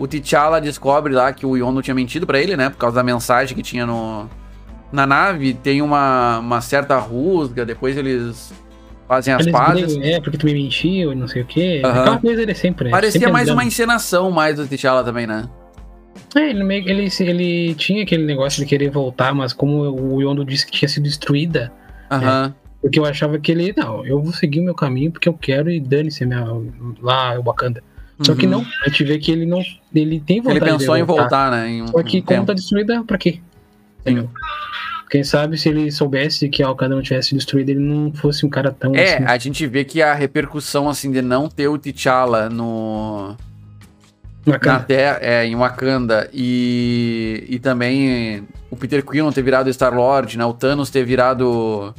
o T'Challa descobre lá que o Yondo tinha mentido pra ele, né? Por causa da mensagem que tinha no, na nave tem uma, uma certa rusga, depois eles fazem as Eles pazes. brigam, é, porque tu me mentiu e não sei o quê. Aham. Aquela coisa dele sempre, né? Parecia Sempre mais andando. uma encenação mais do T'Challa também, né? É, ele, meio, ele, ele tinha aquele negócio de querer voltar, mas como o Yondo disse que tinha sido destruída, Aham. porque eu achava que ele, não, eu vou seguir o meu caminho porque eu quero e dane-se minha, lá o Wakanda. Só que Uhum. não, a gente vê que ele não, ele tem Ele vontade pensou de em voltar, né? Em um, Só que um como tempo. tá destruída, pra quê? Sim. Quem sabe se ele soubesse que a Wakanda não tivesse destruída, ele não fosse um cara tão É, assim. a gente vê que a repercussão, assim, de não ter o T'Challa no, na Wakanda. Terra, é, em Wakanda, e, e também o Peter Quill não ter virado Star-Lord, né? O Thanos ter virado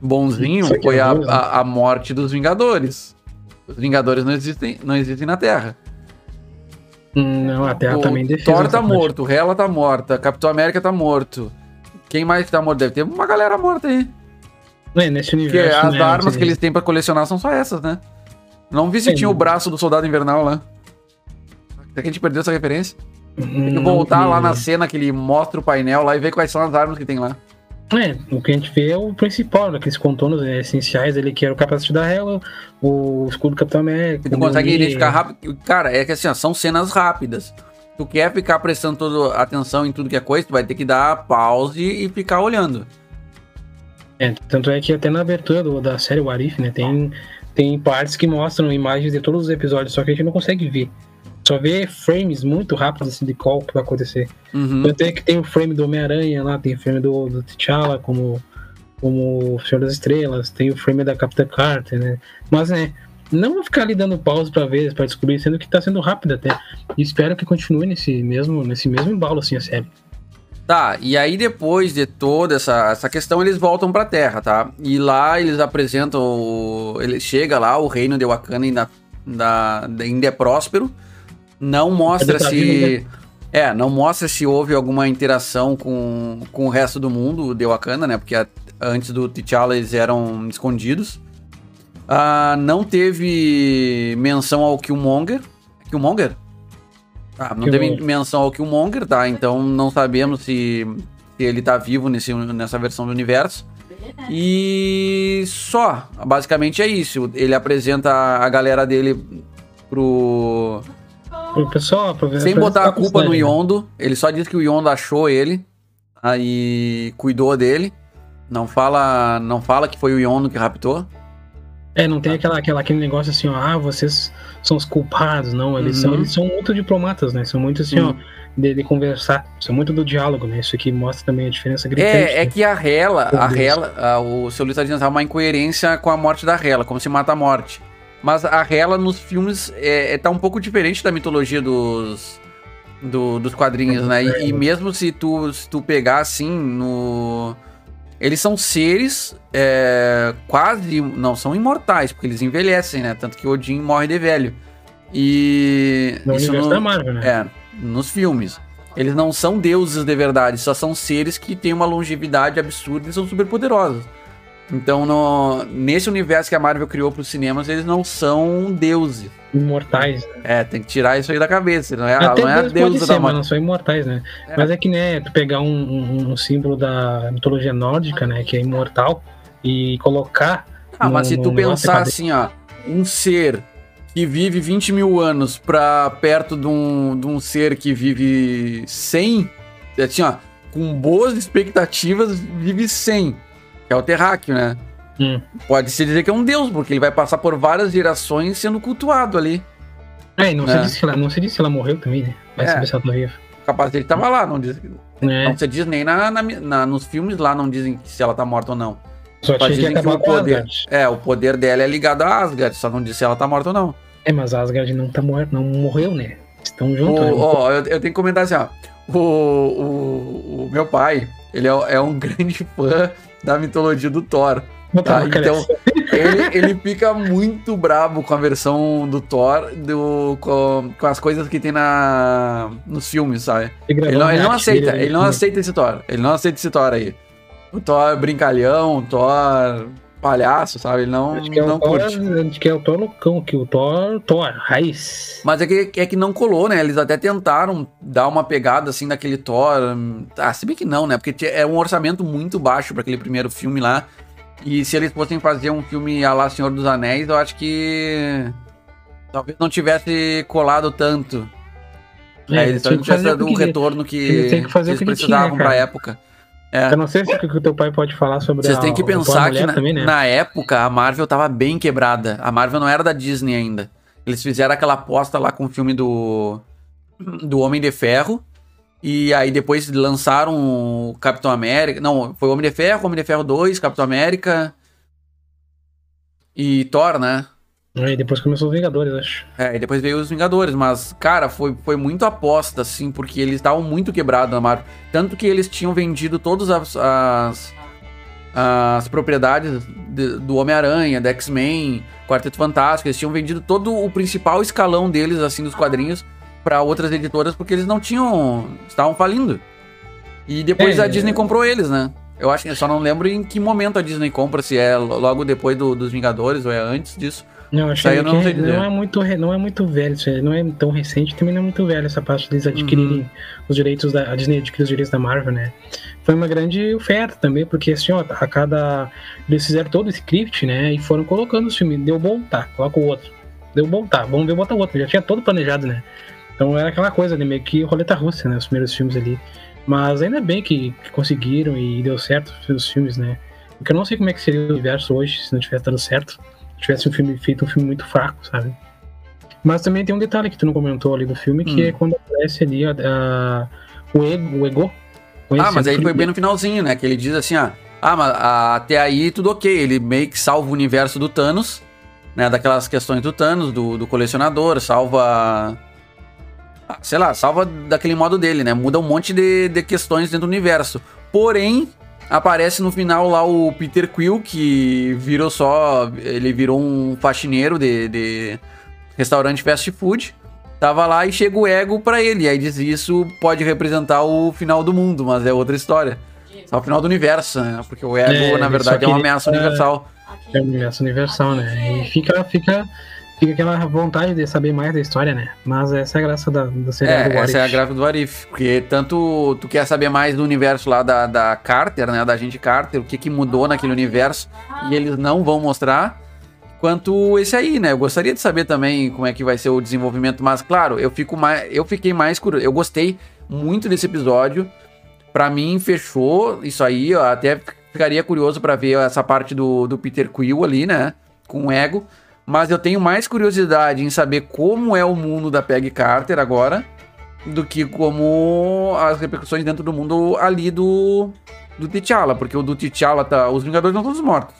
bonzinho, aqui foi é a, a, a morte dos Vingadores. Os Vingadores não existem, não existem na Terra. Não, a Terra o também defende. Thor tá morto, Hela tá morta, Capitão América tá morto. Quem mais tá morto? Deve ter uma galera morta aí. É, nesse Porque universo. as né, armas que eles têm pra colecionar são só essas, né? Não vi se É, tinha o braço do soldado invernal lá. Será que a gente perdeu essa referência? Tem que voltar lá na cena que ele mostra o painel lá e ver quais são as armas que tem lá. É, o que a gente vê é o principal, aqueles contornos né, essenciais ali, que era o capacete da Hela, o escudo do Capitão América. Tu consegue identificar rápido. Cara, é que assim, ó, são cenas rápidas. Tu quer ficar prestando toda atenção em tudo que é coisa, tu vai ter que dar pause e ficar olhando. É, tanto é que até na abertura do- da série Warif, né, tem, tem partes que mostram imagens de todos os episódios, só que a gente não consegue ver. Só vê frames muito rápidos assim, de qual que vai acontecer. Uhum. Tanto é que tem o frame do Homem-Aranha lá, tem o frame do, do T'Challa como, como o Senhor das Estrelas, tem o frame da Capitã Carter, né? Mas, né, não vou ficar ali dando pausa pra ver, pra descobrir, sendo que tá sendo rápido até. E espero que continue nesse mesmo, nesse mesmo embalo, assim, a série. Tá, e aí depois de toda essa, essa questão, eles voltam pra Terra, tá? E lá eles apresentam. o- Ele chega lá, o reino de Wakanda ainda, ainda, ainda é próspero. Não mostra Ainda tá se. É, não mostra se houve alguma interação com, com o resto do mundo de Wakanda, né? Porque a- antes do T'Challa eles eram escondidos. Ah, não teve menção ao Killmonger. Killmonger? Ah, não teve Killmonger. menção ao Killmonger, tá? Então não sabemos se, se ele tá vivo nesse, nessa versão do universo. E só, basicamente é isso. Ele apresenta a galera dele pro. Pro pessoal, pra, Sem pra- botar a culpa no né? Yondo. Ele só diz que o Yondo achou ele. Aí cuidou dele. Não fala, não fala que foi o Yondo que raptou. É, não tem aquela, aquela, aquele negócio assim, ó, ah, vocês são os culpados, não. Eles, são, Uhum. eles são muito diplomatas, né? São muito assim, Uhum. ó, de, de conversar. São muito do diálogo, né? Isso aqui mostra também a diferença gritante. É, é né? que a Meu a Deus. Hela, a- o seu Luiz tá dizendo há uma incoerência com a morte da Hela, como se mata a morte. Mas a Hela nos filmes é, é- tá um pouco diferente da mitologia dos, do- dos quadrinhos, né? E, e mesmo se tu, se tu pegar assim no. Eles são seres é, quase. Não, são imortais, porque eles envelhecem, né? Tanto que Odin morre de velho. E. No isso universo no- da Marvel, né? é, nos filmes. Eles não são deuses de verdade, só são seres que têm uma longevidade absurda e são super poderosos. Então, no- nesse universo que a Marvel criou para os cinemas, eles não são deuses. Imortais. É, tem que tirar isso aí da cabeça. Não é, Até não é a Deus pode deusa ser, da mas morte. não são imortais, né? É. Mas é que, né, tu pegar um, um- um símbolo da mitologia nórdica, né, que é imortal, e colocar. Ah, mas no- se tu pensar assim, ó, um ser que vive 20 mil anos pra perto de um, de um ser que vive 100, assim, ó, com boas expectativas, vive 100, que é o terráqueo, né? Hum. Pode-se dizer que é um deus, porque ele vai passar por várias gerações sendo cultuado ali. É, e não, É. Se que ela, não se disse se ela morreu também, né? Vai É. saber se ela tá viva. O capaz dele tava lá, não diz. É, Não se diz nem na, na- na- nos filmes lá, não dizem se ela tá morta ou não. só Só que dizem que acabar o poder. É, o poder dela é ligado a Asgard, só não diz se ela tá morta ou não. É, mas Asgard não tá morto, não morreu, né? Estão O- juntos, né? Ó, eu, eu tenho que comentar assim, ó. O, o, o meu pai, ele é, é um (laughs) grande fã da mitologia do Thor. Tá, então, ele, ele fica muito brabo com a versão do Thor, do, com, com as coisas que tem na, nos filmes, sabe? Ele não, ele não aceita, ele não né? aceita esse Thor. Ele não aceita esse Thor aí. O Thor brincalhão, o Thor palhaço, sabe? Ele não, Acho que é não o Thor, curte. acho que é o Thor loucão aqui, o Thor, Thor, raiz. Mas é que, é que não colou, né? Eles até tentaram dar uma pegada assim naquele Thor. Ah, se bem que não, né? Porque é um orçamento muito baixo para aquele primeiro filme lá. E se eles fossem fazer um filme a lá Senhor dos Anéis, eu acho que. Talvez não tivesse colado tanto. É, eles tinha não que tivesse dado que queria. retorno que, que eles que ele tinha, precisavam né, pra época. É. Eu não sei se o que o teu pai pode falar sobre Vocês a- têm que pensar que na, também, né? na época a Marvel tava bem quebrada. A Marvel não era da Disney ainda. Eles fizeram aquela aposta lá com o filme do, do Homem de Ferro. E aí depois lançaram o Capitão América. Não, foi o Homem de Ferro, Homem de Ferro 2, Capitão América. E Thor, né? Aí depois começou os Vingadores, acho. É, e depois veio os Vingadores, mas, cara, foi, foi muito aposta, assim, porque eles estavam muito quebrados na Marvel. Tanto que eles tinham vendido todas as, as, as propriedades de- do Homem-Aranha, da X-Men, Quarteto Fantástico, eles tinham vendido todo o principal escalão deles, assim, dos quadrinhos, para outras editoras, porque eles não tinham. estavam falindo. E depois É. a Disney comprou eles, né? Eu acho que eu só não lembro em que momento a Disney compra, se é logo depois do- dos Vingadores ou é antes disso. Não, acho que não não é muito não é muito velho, não é tão recente, também não é muito velho essa parte deles adquirirem Uhum. os direitos da a Disney adquirir os direitos da Marvel, né? Foi uma grande oferta também, porque assim, ó, a cada eles fizeram todo o script, né, e foram colocando os filmes, deu bom, tá, coloca o outro. Deu bom, tá, vamos ver, bota o outro. Já tinha todo planejado, né? Então era aquela coisa, né, meio que roleta russa, né, os primeiros filmes ali. Mas ainda bem que, que conseguiram e deu certo os filmes, né? Porque eu não sei como é que seria o universo hoje se não tivesse dado certo tivesse um filme feito um filme muito fraco, sabe? Mas também tem um detalhe que tu não comentou ali do filme, que Hum. é quando aparece ali a, a- o ego, o ego. Ah, mas aí foi bem no finalzinho, né? Que ele diz assim, ó. Ah, mas ah, até aí tudo ok. Ele meio que salva o universo do Thanos, né? Daquelas questões do Thanos, do, do colecionador, salva. ah, Sei lá, salva daquele modo dele, né? Muda um monte de, de questões dentro do universo. Porém, aparece no final lá o Peter Quill, que virou só. Ele virou um faxineiro de, de restaurante fast food. Tava lá e chega o ego pra ele. E aí diz isso pode representar o final do mundo, mas é outra história. Só o final do universo, né? Porque o ego, É, na verdade, é uma ameaça universal. É o universo universal, né? E fica, fica, fica aquela vontade de saber mais da história, né? Mas essa é a graça da, do seriado É, What essa é a grave do Arif. Porque tanto tu quer saber mais do universo lá da, da Carter, né? Da agente Carter, o que, que mudou naquele universo, e eles não vão mostrar. Quanto esse aí, né? Eu gostaria de saber também como é que vai ser o desenvolvimento, mas claro, eu fico mais. Eu fiquei mais curioso. Eu gostei muito desse episódio. Pra mim, fechou isso aí. Eu até ficaria curioso pra ver essa parte do, do Peter Quill ali, né? Com o ego. Mas eu tenho mais curiosidade em saber como é o mundo da Peggy Carter agora do que como as repercussões dentro do mundo ali do do T'Challa, porque o do T'Challa tá, os Vingadores não estão todos mortos.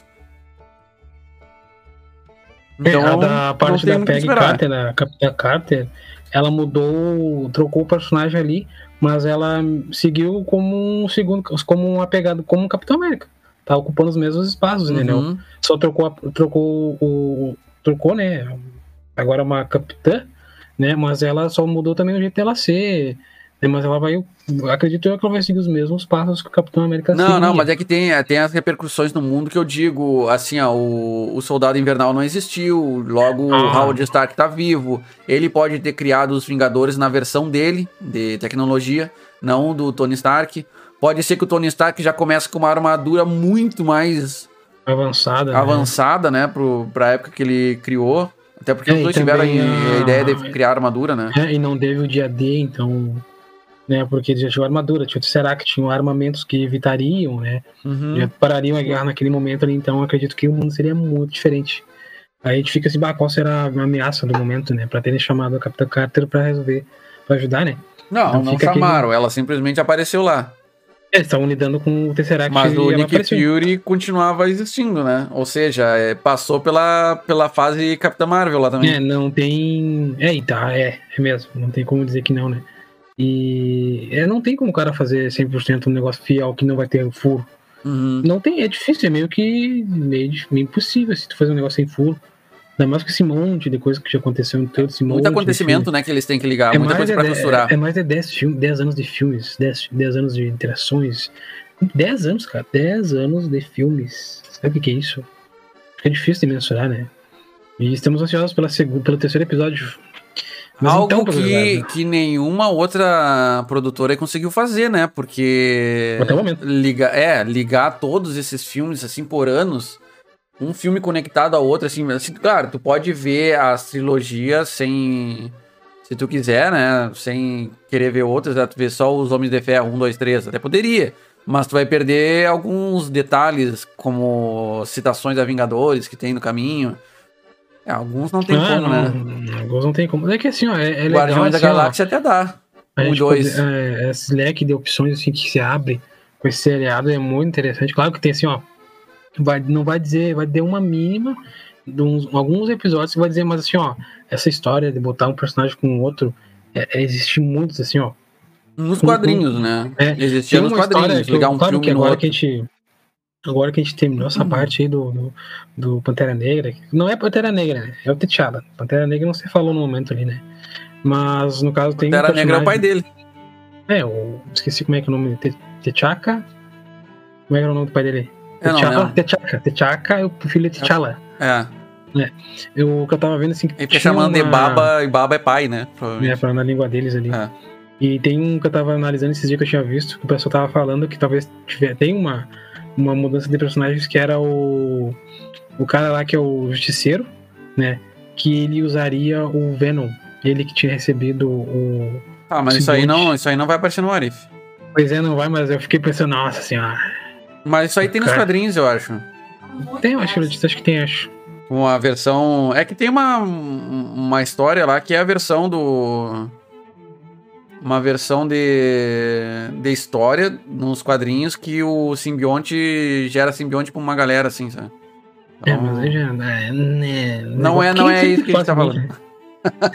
É, a da parte da esperar. Carter, a Capitã Carter, ela mudou, trocou o personagem ali, mas ela seguiu como um segundo, como uma pegada, como um Capitão América. Tá ocupando os mesmos espaços, entendeu? Uhum. Só trocou, trocou o. Trocou, né? Agora é uma capitã, né? Mas ela só mudou também o jeito dela ser. né, Mas ela vai. Acredito eu que ela vai seguir os mesmos passos que o Capitão América Não, seguia. não, mas é que tem, tem as repercussões no mundo que eu digo, assim, ó, o, o Soldado Invernal não existiu, logo o Ah. Howard Stark tá vivo, ele pode ter criado os Vingadores na versão dele, de tecnologia, não do Tony Stark. Pode ser que o Tony Stark já comece com uma armadura muito mais Avançada. né? avançada, né, pro, pra época que ele criou. Até porque É, os dois tiveram a a- ideia de criar armadura, né? É, e não teve o dia D, então. Né, porque já tinha armadura, tinha, será que tinham armamentos que evitariam, né? Uhum. Já parariam a guerra naquele momento ali, então acredito que o mundo seria muito diferente. Aí a gente fica assim, bah, qual será a ameaça do momento, né? Pra terem chamado a Capitã Carter pra resolver, pra ajudar, né? Não, Então não chamaram, ela simplesmente apareceu lá. Eles estavam lidando com o Tesseract Mas o Nick. Fury continuava existindo, né? Ou seja, é, passou pela, pela fase Capitã Marvel lá também. É, não tem. É, tá, é, é mesmo. Não tem como dizer que não, né? E é, não tem como o cara fazer 100% um negócio fiel que não vai ter furo. Uhum. Não tem, é difícil, é meio que meio, meio impossível se tu fazer um negócio sem furo. Ainda mais com esse monte de coisa que já aconteceu em todo esse monte. Muito acontecimento, né, que eles têm que ligar, filme. muita coisa pra de- costurar. É, é mais de 10, filme, 10 anos de filmes, 10, 10 anos de interações. 10 anos, cara, 10 anos de filmes. Sabe o que que é isso? é difícil de mensurar, né? E estamos ansiosos pela segunda, pelo terceiro episódio. Mas Algo então, que, que nenhuma outra produtora conseguiu fazer, né? Porque. Até o momento. Liga, é, ligar todos esses filmes, assim, por anos. Um filme conectado ao outro, assim, assim. Claro, tu pode ver as trilogias sem. Se tu quiser, né? Sem querer ver outras, né, tu vê só os Homens de Ferro 1, 2, 3. Até poderia. Mas tu vai perder alguns detalhes, como citações a Vingadores que tem no caminho. É, alguns não tem Ah, como, não, né? Alguns não tem como. É que assim, ó, é, é legal. Guardiões da assim, ó, Galáxia até dá. Um e dois. poder- é, esse leque de opções assim, que se abre com esse seriado é muito interessante. Claro que tem assim, ó. Vai, não vai dizer, vai ter uma mínima de uns, alguns episódios que vai dizer, mas assim, ó, essa história de botar um personagem com outro, é, é, existe muitos, assim, ó. Nos Um- quadrinhos, né? É, Existia nos quadrinhos. Ligar um claro que agora que a gente. Agora que a gente terminou essa parte aí do, do, do Pantera Negra, não é Pantera Negra, né? É o T'Challa. Pantera Negra não se falou no momento ali, né? Mas no caso tem. um Pantera Negra é o pai dele. É, eu esqueci como é que é o nome dele. T'Chaka? Como é que era o nome do pai dele? Eu T'Challa? T'Chaka. T'Chaka, o filho de T'Challa. É. Eu, o que eu tava vendo assim. que Ele chamando de uma- Baba e Baba é pai, né? Provavelmente. falando a língua deles ali. É. E tem um que eu tava analisando esses dias que eu tinha visto, que o pessoal tava falando que talvez tiver, tem uma, uma mudança de personagens que era o, o cara lá que é o justiceiro, né? Que ele usaria o Venom. Ele que tinha recebido o. Ah, mas isso aí, não, isso aí não vai aparecer no Arif. Pois é, não vai, mas eu fiquei pensando, nossa senhora. Mas isso aí tem nos Cara. quadrinhos, eu acho. Tem, eu acho, acho que tem, acho. Uma versão. É que tem uma, uma história lá que é a versão do. Uma versão de, de história nos quadrinhos que o simbionte gera simbionte pra uma galera, assim, sabe? É, Então, mas aí já. É, né, Não é- não é isso que a gente tá falando.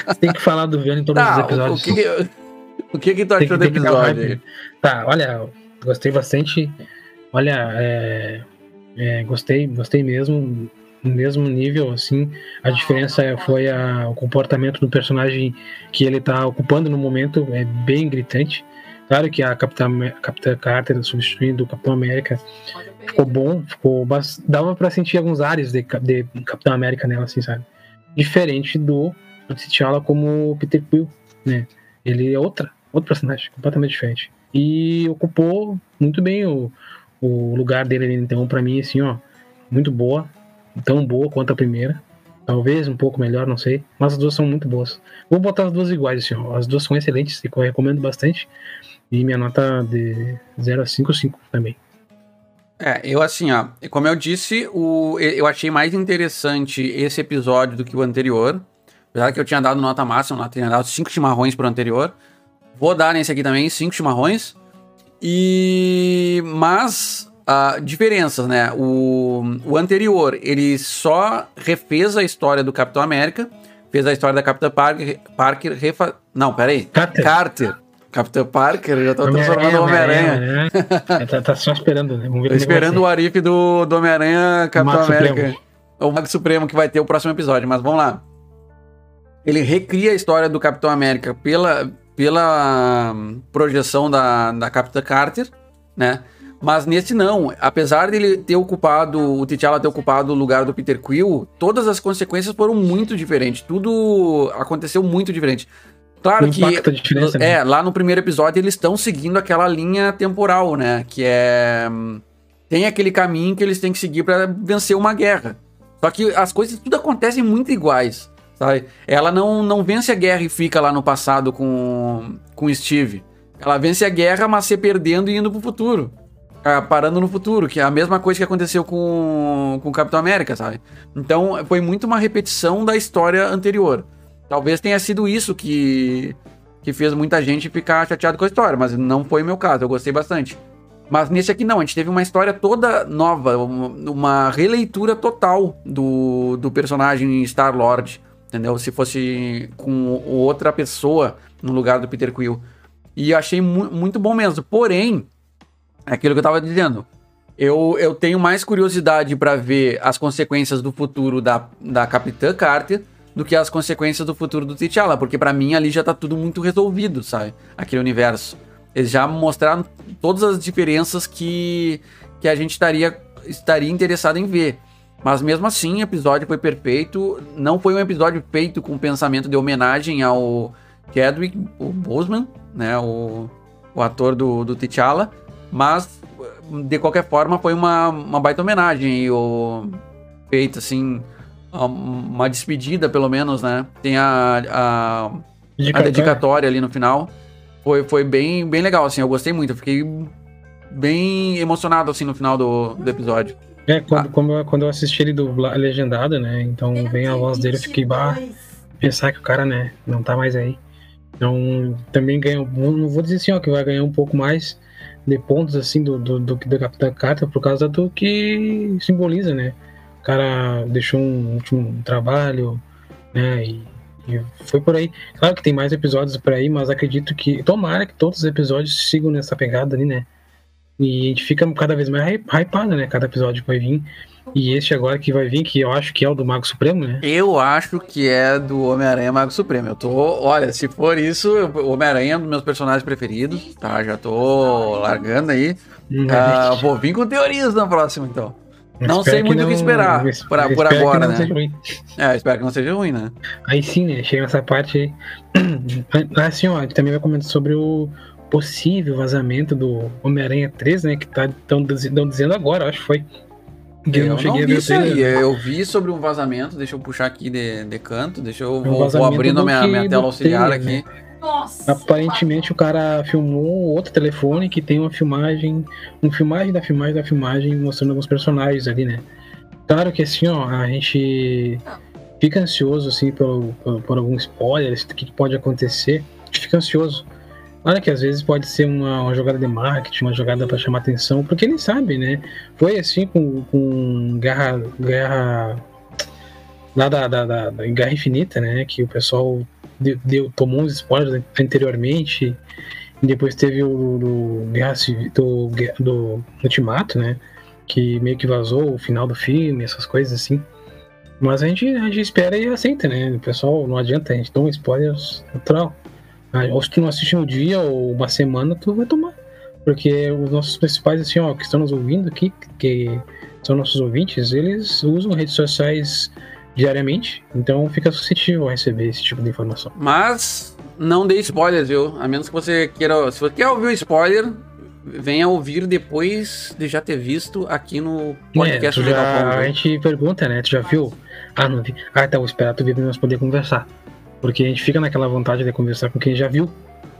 Você tem que falar do Venom em todos Tá, os episódios. o que, que- o que que tu achou que- do que episódio? Tá, olha, gostei bastante. Olha, é, é, gostei, gostei mesmo. No mesmo nível, assim, a diferença foi a- o comportamento do personagem que ele tá ocupando no momento, é bem gritante. Claro que a Capitã, Capitã Carter substituindo o Capitão América ficou bom, ficou, dava pra sentir alguns ares de, de Capitão América nela, assim, sabe? Diferente do, T'Challa como Peter Quill, né? Ele é outra, outro personagem, completamente diferente. E ocupou muito bem o, o lugar dele, então, pra mim, assim, ó, muito boa, tão boa quanto a primeira. Talvez um pouco melhor, não sei. Mas as duas são muito boas. Vou botar as duas iguais, assim, ó. As duas são excelentes eu recomendo bastante. E minha nota de 0 a 5, 5 também. É, eu assim, ó, como eu disse, o, eu achei mais interessante esse episódio do que o anterior. Apesar que eu tinha dado nota máxima, eu tinha dado 5 chimarrões pro anterior. Vou dar nesse aqui também 5 chimarrões. E. Mas. diferenças, né? O, o anterior, ele só refez a história do Capitão América. Fez a história da Capitã Parker. Parker refa... Não, peraí. Carter. Carter. Capitã Parker, já tô transformando o Homem-Aranha. Homem-Aranha. tá, tá só esperando, né? Vamos ver é esperando o Arif do, do Homem-Aranha Capitão América. Supremo. O Mago Supremo que vai ter o próximo episódio, mas vamos lá. Ele recria a história do Capitão América pela, pela hum, projeção da, da Capitã Carter, né? Mas nesse não, apesar dele ter ocupado, o T'Challa ter ocupado o lugar do Peter Quill, todas as consequências foram muito diferentes. Tudo aconteceu muito diferente. Claro que né? é, lá no primeiro episódio eles estão seguindo aquela linha temporal, né? Que é. hum, Tem aquele caminho que eles têm que seguir pra vencer uma guerra. Só que as coisas tudo acontecem muito iguais, sabe? Ela não, não vence a guerra e fica lá no passado com, com Steve. Ela vence a guerra, mas se perdendo e indo pro futuro. Ah, parando no futuro, que é a mesma coisa que aconteceu com, com o Capitão América, sabe? Então foi muito uma repetição da história anterior. Talvez tenha sido isso que, que fez muita gente ficar chateado com a história, mas não foi o meu caso, eu gostei bastante. Mas nesse aqui não, a gente teve uma história toda nova, uma, releitura total do, do personagem Star-Lord, entendeu? Se fosse com outra pessoa no lugar do Peter Quill. E achei mu muito bom mesmo. Porém, é aquilo que eu tava dizendo. Eu, eu tenho mais curiosidade pra ver as consequências do futuro da, da Capitã Carter do que as consequências do futuro do T'Challa, porque pra mim ali já tá tudo muito resolvido, sabe? Aquele universo. Eles já mostraram todas as diferenças que, que a gente estaria, estaria interessado em ver. Mas mesmo assim, o episódio foi perfeito. Não foi um episódio feito com pensamento de homenagem ao Chadwick, o Boseman, né? O, o ator do, do T'Challa. Mas, de qualquer forma, foi uma, uma baita homenagem. E o, feito, assim, uma despedida, pelo menos, né? Tem a, a, a dedicatória ali no final. Foi, foi bem, bem legal, assim. Eu gostei muito. Eu fiquei bem emocionado, assim, no final do, do episódio. É, quando, ah. quando, quando eu assisti ele do legendado, né? Então vem a voz dele, eu fiquei, bah, pensar que o cara, né, não tá mais aí. Então, também ganhou, não vou dizer assim, ó, que vai ganhar um pouco mais de pontos, assim, do, do, do, do Capitão Carta, por causa do que simboliza, né? O cara deixou um último trabalho, né, e, e foi por aí. Claro que tem mais episódios por aí, mas acredito que, tomara que todos os episódios sigam nessa pegada ali, né? E a gente fica cada vez mais hypado, né? Cada episódio que vai vir. E este agora que vai vir, que eu acho que é o do Mago Supremo, né? Eu acho que é do Homem-Aranha Mago Supremo. Eu tô. Olha, se for isso, o Homem-Aranha é um dos meus personagens preferidos, tá? Já tô largando aí. Hum, uh, vou vir com teorias na próxima, então. Não sei muito o que esperar por, por agora, né? É, espero que não seja ruim, né? Aí sim, né? Chega nessa parte aí. (clears throat) Assim, ó, a gente também vai comentar sobre o possível vazamento do Homem-Aranha 3, né? Que tá, tão, dizendo agora, acho que foi. Eu, eu não, não vi isso aí. Eu vi sobre um vazamento, deixa eu puxar aqui de, de canto, deixa eu é um vou, vou abrindo minha, minha tela auxiliar trailer, aqui. Né? Nossa, Aparentemente o cara filmou outro telefone que tem uma filmagem, uma filmagem da filmagem da filmagem mostrando alguns personagens ali, né? Claro que assim, ó, a gente fica ansioso assim por, por, por algum spoiler, o que pode acontecer. A gente fica ansioso. Olha que às vezes pode ser uma, uma jogada de marketing, uma jogada para chamar atenção, porque ele sabe, né? Foi assim com, com Guerra, Guerra da, da, da, da Guerra Infinita, né? Que o pessoal deu, deu, tomou uns spoilers anteriormente, e depois teve o do, Guerra do, do Ultimato, né? Que meio que vazou o final do filme, essas coisas assim. Mas a gente, a gente espera e aceita, né? O pessoal não adianta, a gente toma spoilers natural. Ou se tu não assiste um dia ou uma semana, tu vai tomar. Porque os nossos principais, assim, ó, que estão nos ouvindo aqui, que são nossos ouvintes, eles usam redes sociais diariamente, então fica suscetível a receber esse tipo de informação. Mas não dê spoilers, viu? A menos que você queira. Se você quer ouvir o spoiler, venha ouvir depois de já ter visto aqui no podcast é, já, A gente pergunta, né? Tu já viu? Ah, não vi. Ah, tá, vou esperar tu vir pra nós poder conversar. Porque a gente fica naquela vontade de conversar com quem já viu.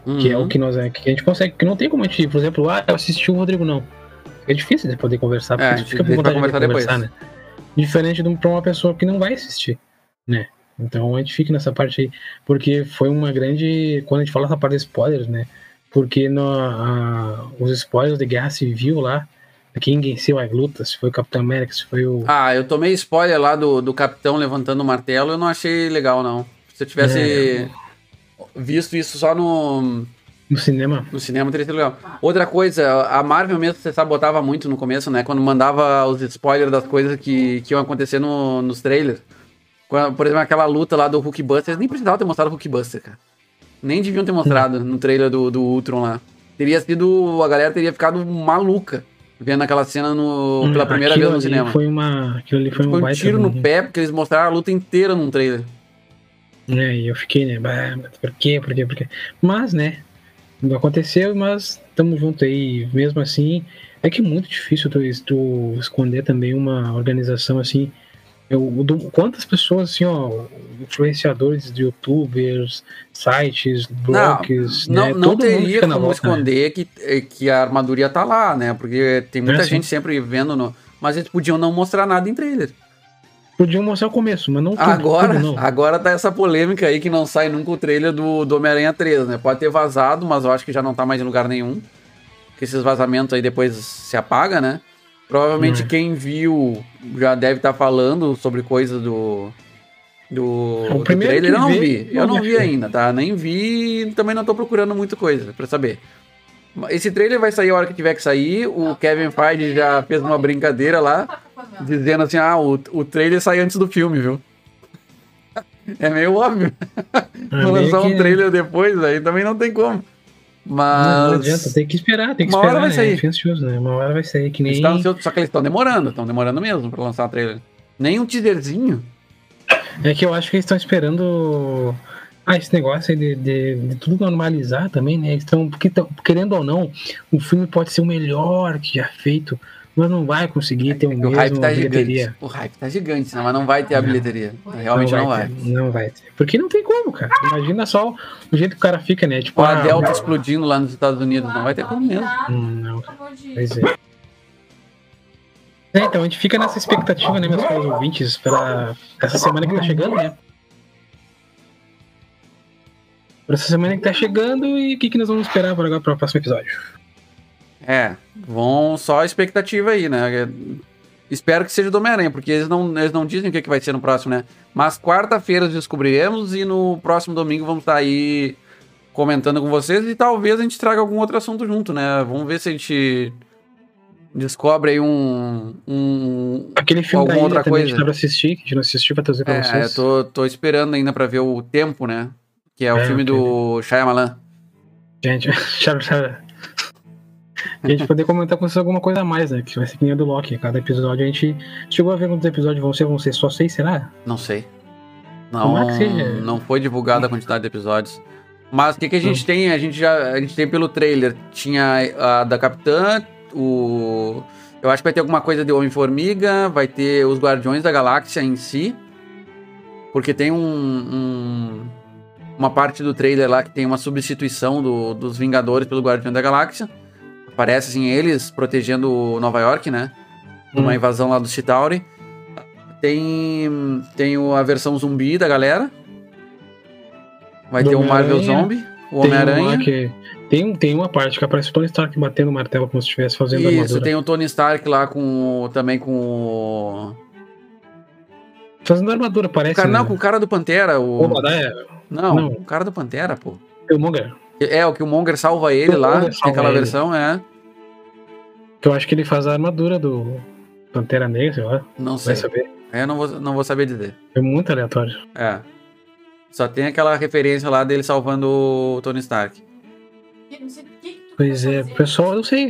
Uhum. Que é o uhum. que nós é, que a gente consegue, que não tem como a gente, por exemplo, ah, eu assisti o Rodrigo, não. É difícil de poder conversar, porque é, a gente fica com vontade de conversar, depois. né? Diferente de uma pessoa que não vai assistir, né? Então a gente fica nessa parte aí, porque foi uma grande. Quando a gente fala essa parte de spoilers, né? Porque no, a, os spoilers de Guerra Civil lá, quem venceu as lutas, se foi o Capitão América, se foi o. Ah, eu tomei spoiler lá do, do Capitão levantando o martelo, eu não achei legal, não. Se eu tivesse é. visto isso só no. No cinema. No cinema teria sido legal. Outra coisa, a Marvel mesmo você sabotava muito no começo, né? Quando mandava os spoilers das coisas que, que iam acontecer no, nos trailers. Quando, por exemplo, aquela luta lá do Hulkbuster, nem precisava ter mostrado o Hulkbuster, cara. Nem deviam ter mostrado no trailer do, do Ultron lá. Teria sido. A galera teria ficado maluca vendo aquela cena no, pela primeira vez no cinema. Foi uma, aquilo ali foi, foi um, um tiro no pé, porque eles mostraram a luta inteira num trailer. É, e eu fiquei, né? Por quê? Por quê? Por quê? Mas, né? Não aconteceu, mas estamos juntos aí. Mesmo assim, é que é muito difícil tu, tu esconder também uma organização assim. Eu, quantas pessoas, assim, ó, influenciadores de youtubers, sites, blogs, não, né? Não, não teria como volta, né? esconder né? que, eh, que a armadura tá lá, né? Porque tem muita é, gente sim. sempre vendo no. Mas eles podiam não mostrar nada em trailer. Podiam mostrar o começo, mas não tudo, agora, tudo, não. Agora tá essa polêmica aí que não sai nunca o trailer do, do Homem-Aranha 3, né? Pode ter vazado, mas eu acho que já não tá mais em lugar nenhum. Que esses vazamentos aí depois se apaga, né? Provavelmente hum. quem viu já deve estar tá falando sobre coisa do. Do, é o do trailer. Eu não vi. Eu não vi ainda, tá? Nem vi e também não tô procurando muita coisa pra saber. Esse trailer vai sair a hora que tiver que sair. O Kevin Feige já fez uma brincadeira lá, dizendo assim: ah, o, o trailer sai antes do filme, viu? É meio óbvio. É lançar um trailer depois, aí também não tem como. Mas. Não, não, adianta, tem que esperar, tem que uma esperar. Uma hora vai né? sair. Ansioso, né? Uma hora vai sair, que nem. Tá ansioso, só que eles estão demorando, estão demorando mesmo pra lançar o trailer. Nem um teaserzinho? É que eu acho que eles estão esperando. Ah, esse negócio aí de, de, de tudo normalizar também, né? Eles estão. Porque tão, querendo ou não, o filme pode ser o melhor que já feito, mas não vai conseguir ter o É o mesmo hype tá bilheteria. gigante. O hype tá gigante, né? mas não vai ter a bilheteria. Realmente não vai. ter, não vai ter. Porque não tem como, cara. Imagina só o jeito que o cara fica, né? Tipo, a ah, Delta explodindo lá nos Estados Unidos, não vai ter como mesmo. hum, não. Pois é. É, então a gente fica nessa expectativa, né, meus caros ouvintes, para essa semana que tá chegando, né? Para essa semana que tá chegando e o que, que nós vamos esperar para agora para o próximo episódio. É, vão só a expectativa aí, né? Espero que seja do Homem-Aranha, porque eles não, eles não dizem o que, que vai ser no próximo, né? Mas quarta-feira descobriremos e no próximo domingo vamos estar aí comentando com vocês e talvez a gente traga algum outro assunto junto, né? Vamos ver se a gente descobre aí um. um Aquele filme Alguma outra também a gente coisa? tá pra assistir, que a gente não assistiu pra trazer pra é, vocês. eu tô, tô esperando ainda pra ver o Tempo, né? Que é o É, filme ok. do Shyamalan. Gente. (laughs) E (laughs) a gente poder comentar com vocês alguma coisa a mais, né? Que vai ser que nem a do Loki. Cada episódio a gente. Chegou a ver quantos episódios vão ser? Vão ser só seis, será? Não sei. Não, que seja. não foi divulgada a quantidade de episódios. Mas o que, que a gente tem? A gente já a gente tem pelo trailer. Tinha a da Capitã, o. Eu acho que vai ter alguma coisa de Homem-Formiga, vai ter os Guardiões da Galáxia em si. Porque tem um, um- uma parte do trailer lá que tem uma substituição do- dos Vingadores pelo Guardião da Galáxia. Aparece assim eles protegendo Nova York, né? De uma Hum. invasão lá do Chitauri. Tem, tem a versão zumbi da galera. Vai Do ter o Marvel Homem-Aranha. Zombie, o Homem-Aranha. Tem, tem uma parte que aparece o Tony Stark batendo o martelo como se estivesse fazendo Isso, armadura. tem o Tony Stark lá com também com o. Fazendo armadura, parece. Cara, né? não, com o cara do Pantera. O... Obadiah, Não, não. o cara do Pantera, pô. Killmonger. É, o que o Monger salva ele lá. Killmonger salva aquela ele. versão, é. Que eu acho que ele faz a armadura do Pantera Negra, sei lá. Não sei. Vai saber. É, não vou, não vou saber dizer. É muito aleatório. É. Só tem aquela referência lá dele salvando o Tony Stark. Pois é, pessoal, eu não sei.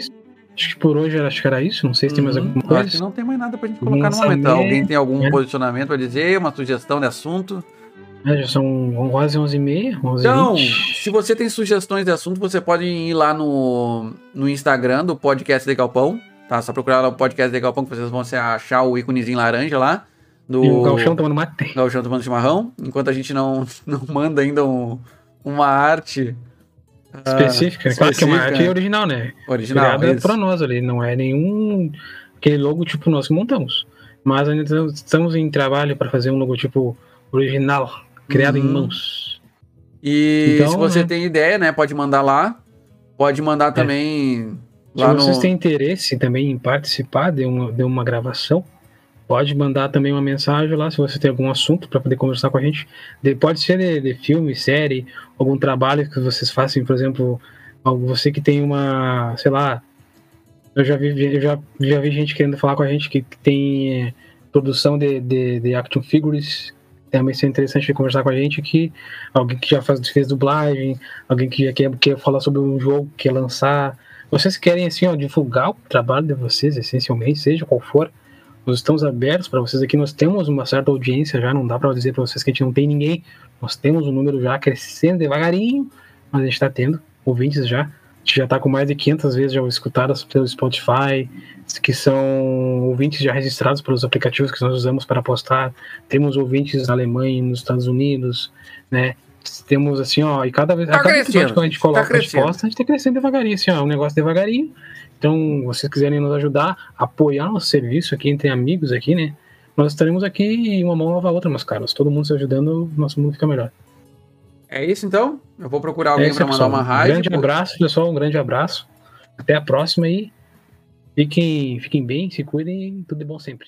Acho que por hoje acho que era isso. Não sei se tem mais Uhum. alguma Eu Acho coisa. que não tem mais nada pra gente colocar no Lançamento, momento. Alguém tem algum né? posicionamento pra dizer, uma sugestão de assunto? É, já são quase 11h30, 11h20. Então, se você tem sugestões de assunto, você pode ir lá no, no Instagram do Podcast de Galpão, tá? Só procurar lá o Podcast de Galpão que vocês vão achar o íconezinho laranja lá. Do E o Galchão tomando mate. (laughs) Gauchão tomando chimarrão. Enquanto a gente não, (laughs) não manda ainda um- uma arte ah, Específica. claro que é uma arte original, né? original. Criada isso. pra nós ali. Não é nenhum. Aquele logo tipo nós que montamos. Mas ainda estamos- estamos em trabalho para fazer um logotipo original, criado em Uhum. mãos. E Então, se você né? tem ideia, né, pode mandar lá. Pode mandar também Se lá vocês no... têm interesse também em participar de uma, de uma gravação, pode mandar também uma mensagem lá se você tem algum assunto para poder conversar com a gente. De- pode ser de, de filme, série, algum trabalho que vocês façam, por exemplo, você que tem uma, sei lá, eu já vi, eu já, já vi gente querendo falar com a gente que, que tem eh, produção de, de, de action figures. Também seria interessante conversar com a gente que alguém que já faz, fez dublagem, alguém que já quer, quer falar sobre um jogo, quer lançar. Vocês querem assim, ó, divulgar o trabalho de vocês, essencialmente, seja qual for. Nós estamos abertos para vocês aqui. Nós temos uma certa audiência já. Não dá para dizer para vocês que a gente não tem ninguém. Nós temos um número já crescendo devagarinho, mas a gente está tendo ouvintes já. A gente já está com mais de 500 vezes já escutadas pelo Spotify, que são ouvintes já registrados pelos aplicativos que nós usamos para postar. Temos ouvintes na Alemanha, nos Estados Unidos, né? Temos assim, ó, e cada vez, Tá a cada episódio que a gente coloca, tá a gente crescendo. posta, a gente tá crescendo devagarinho, assim, ó, é um negócio devagarinho. Então, vocês quiserem nos ajudar, apoiar nosso serviço aqui entre amigos aqui, né? Nós estaremos aqui e uma mão lava a outra, meus caros. Todo mundo se ajudando, nosso mundo fica melhor. É isso então? Eu vou procurar É alguém isso, pra mandar uma Um rádio. grande abraço, pessoal. Um grande abraço. Até a próxima aí. Fiquem, fiquem bem, se cuidem. Tudo de bom sempre.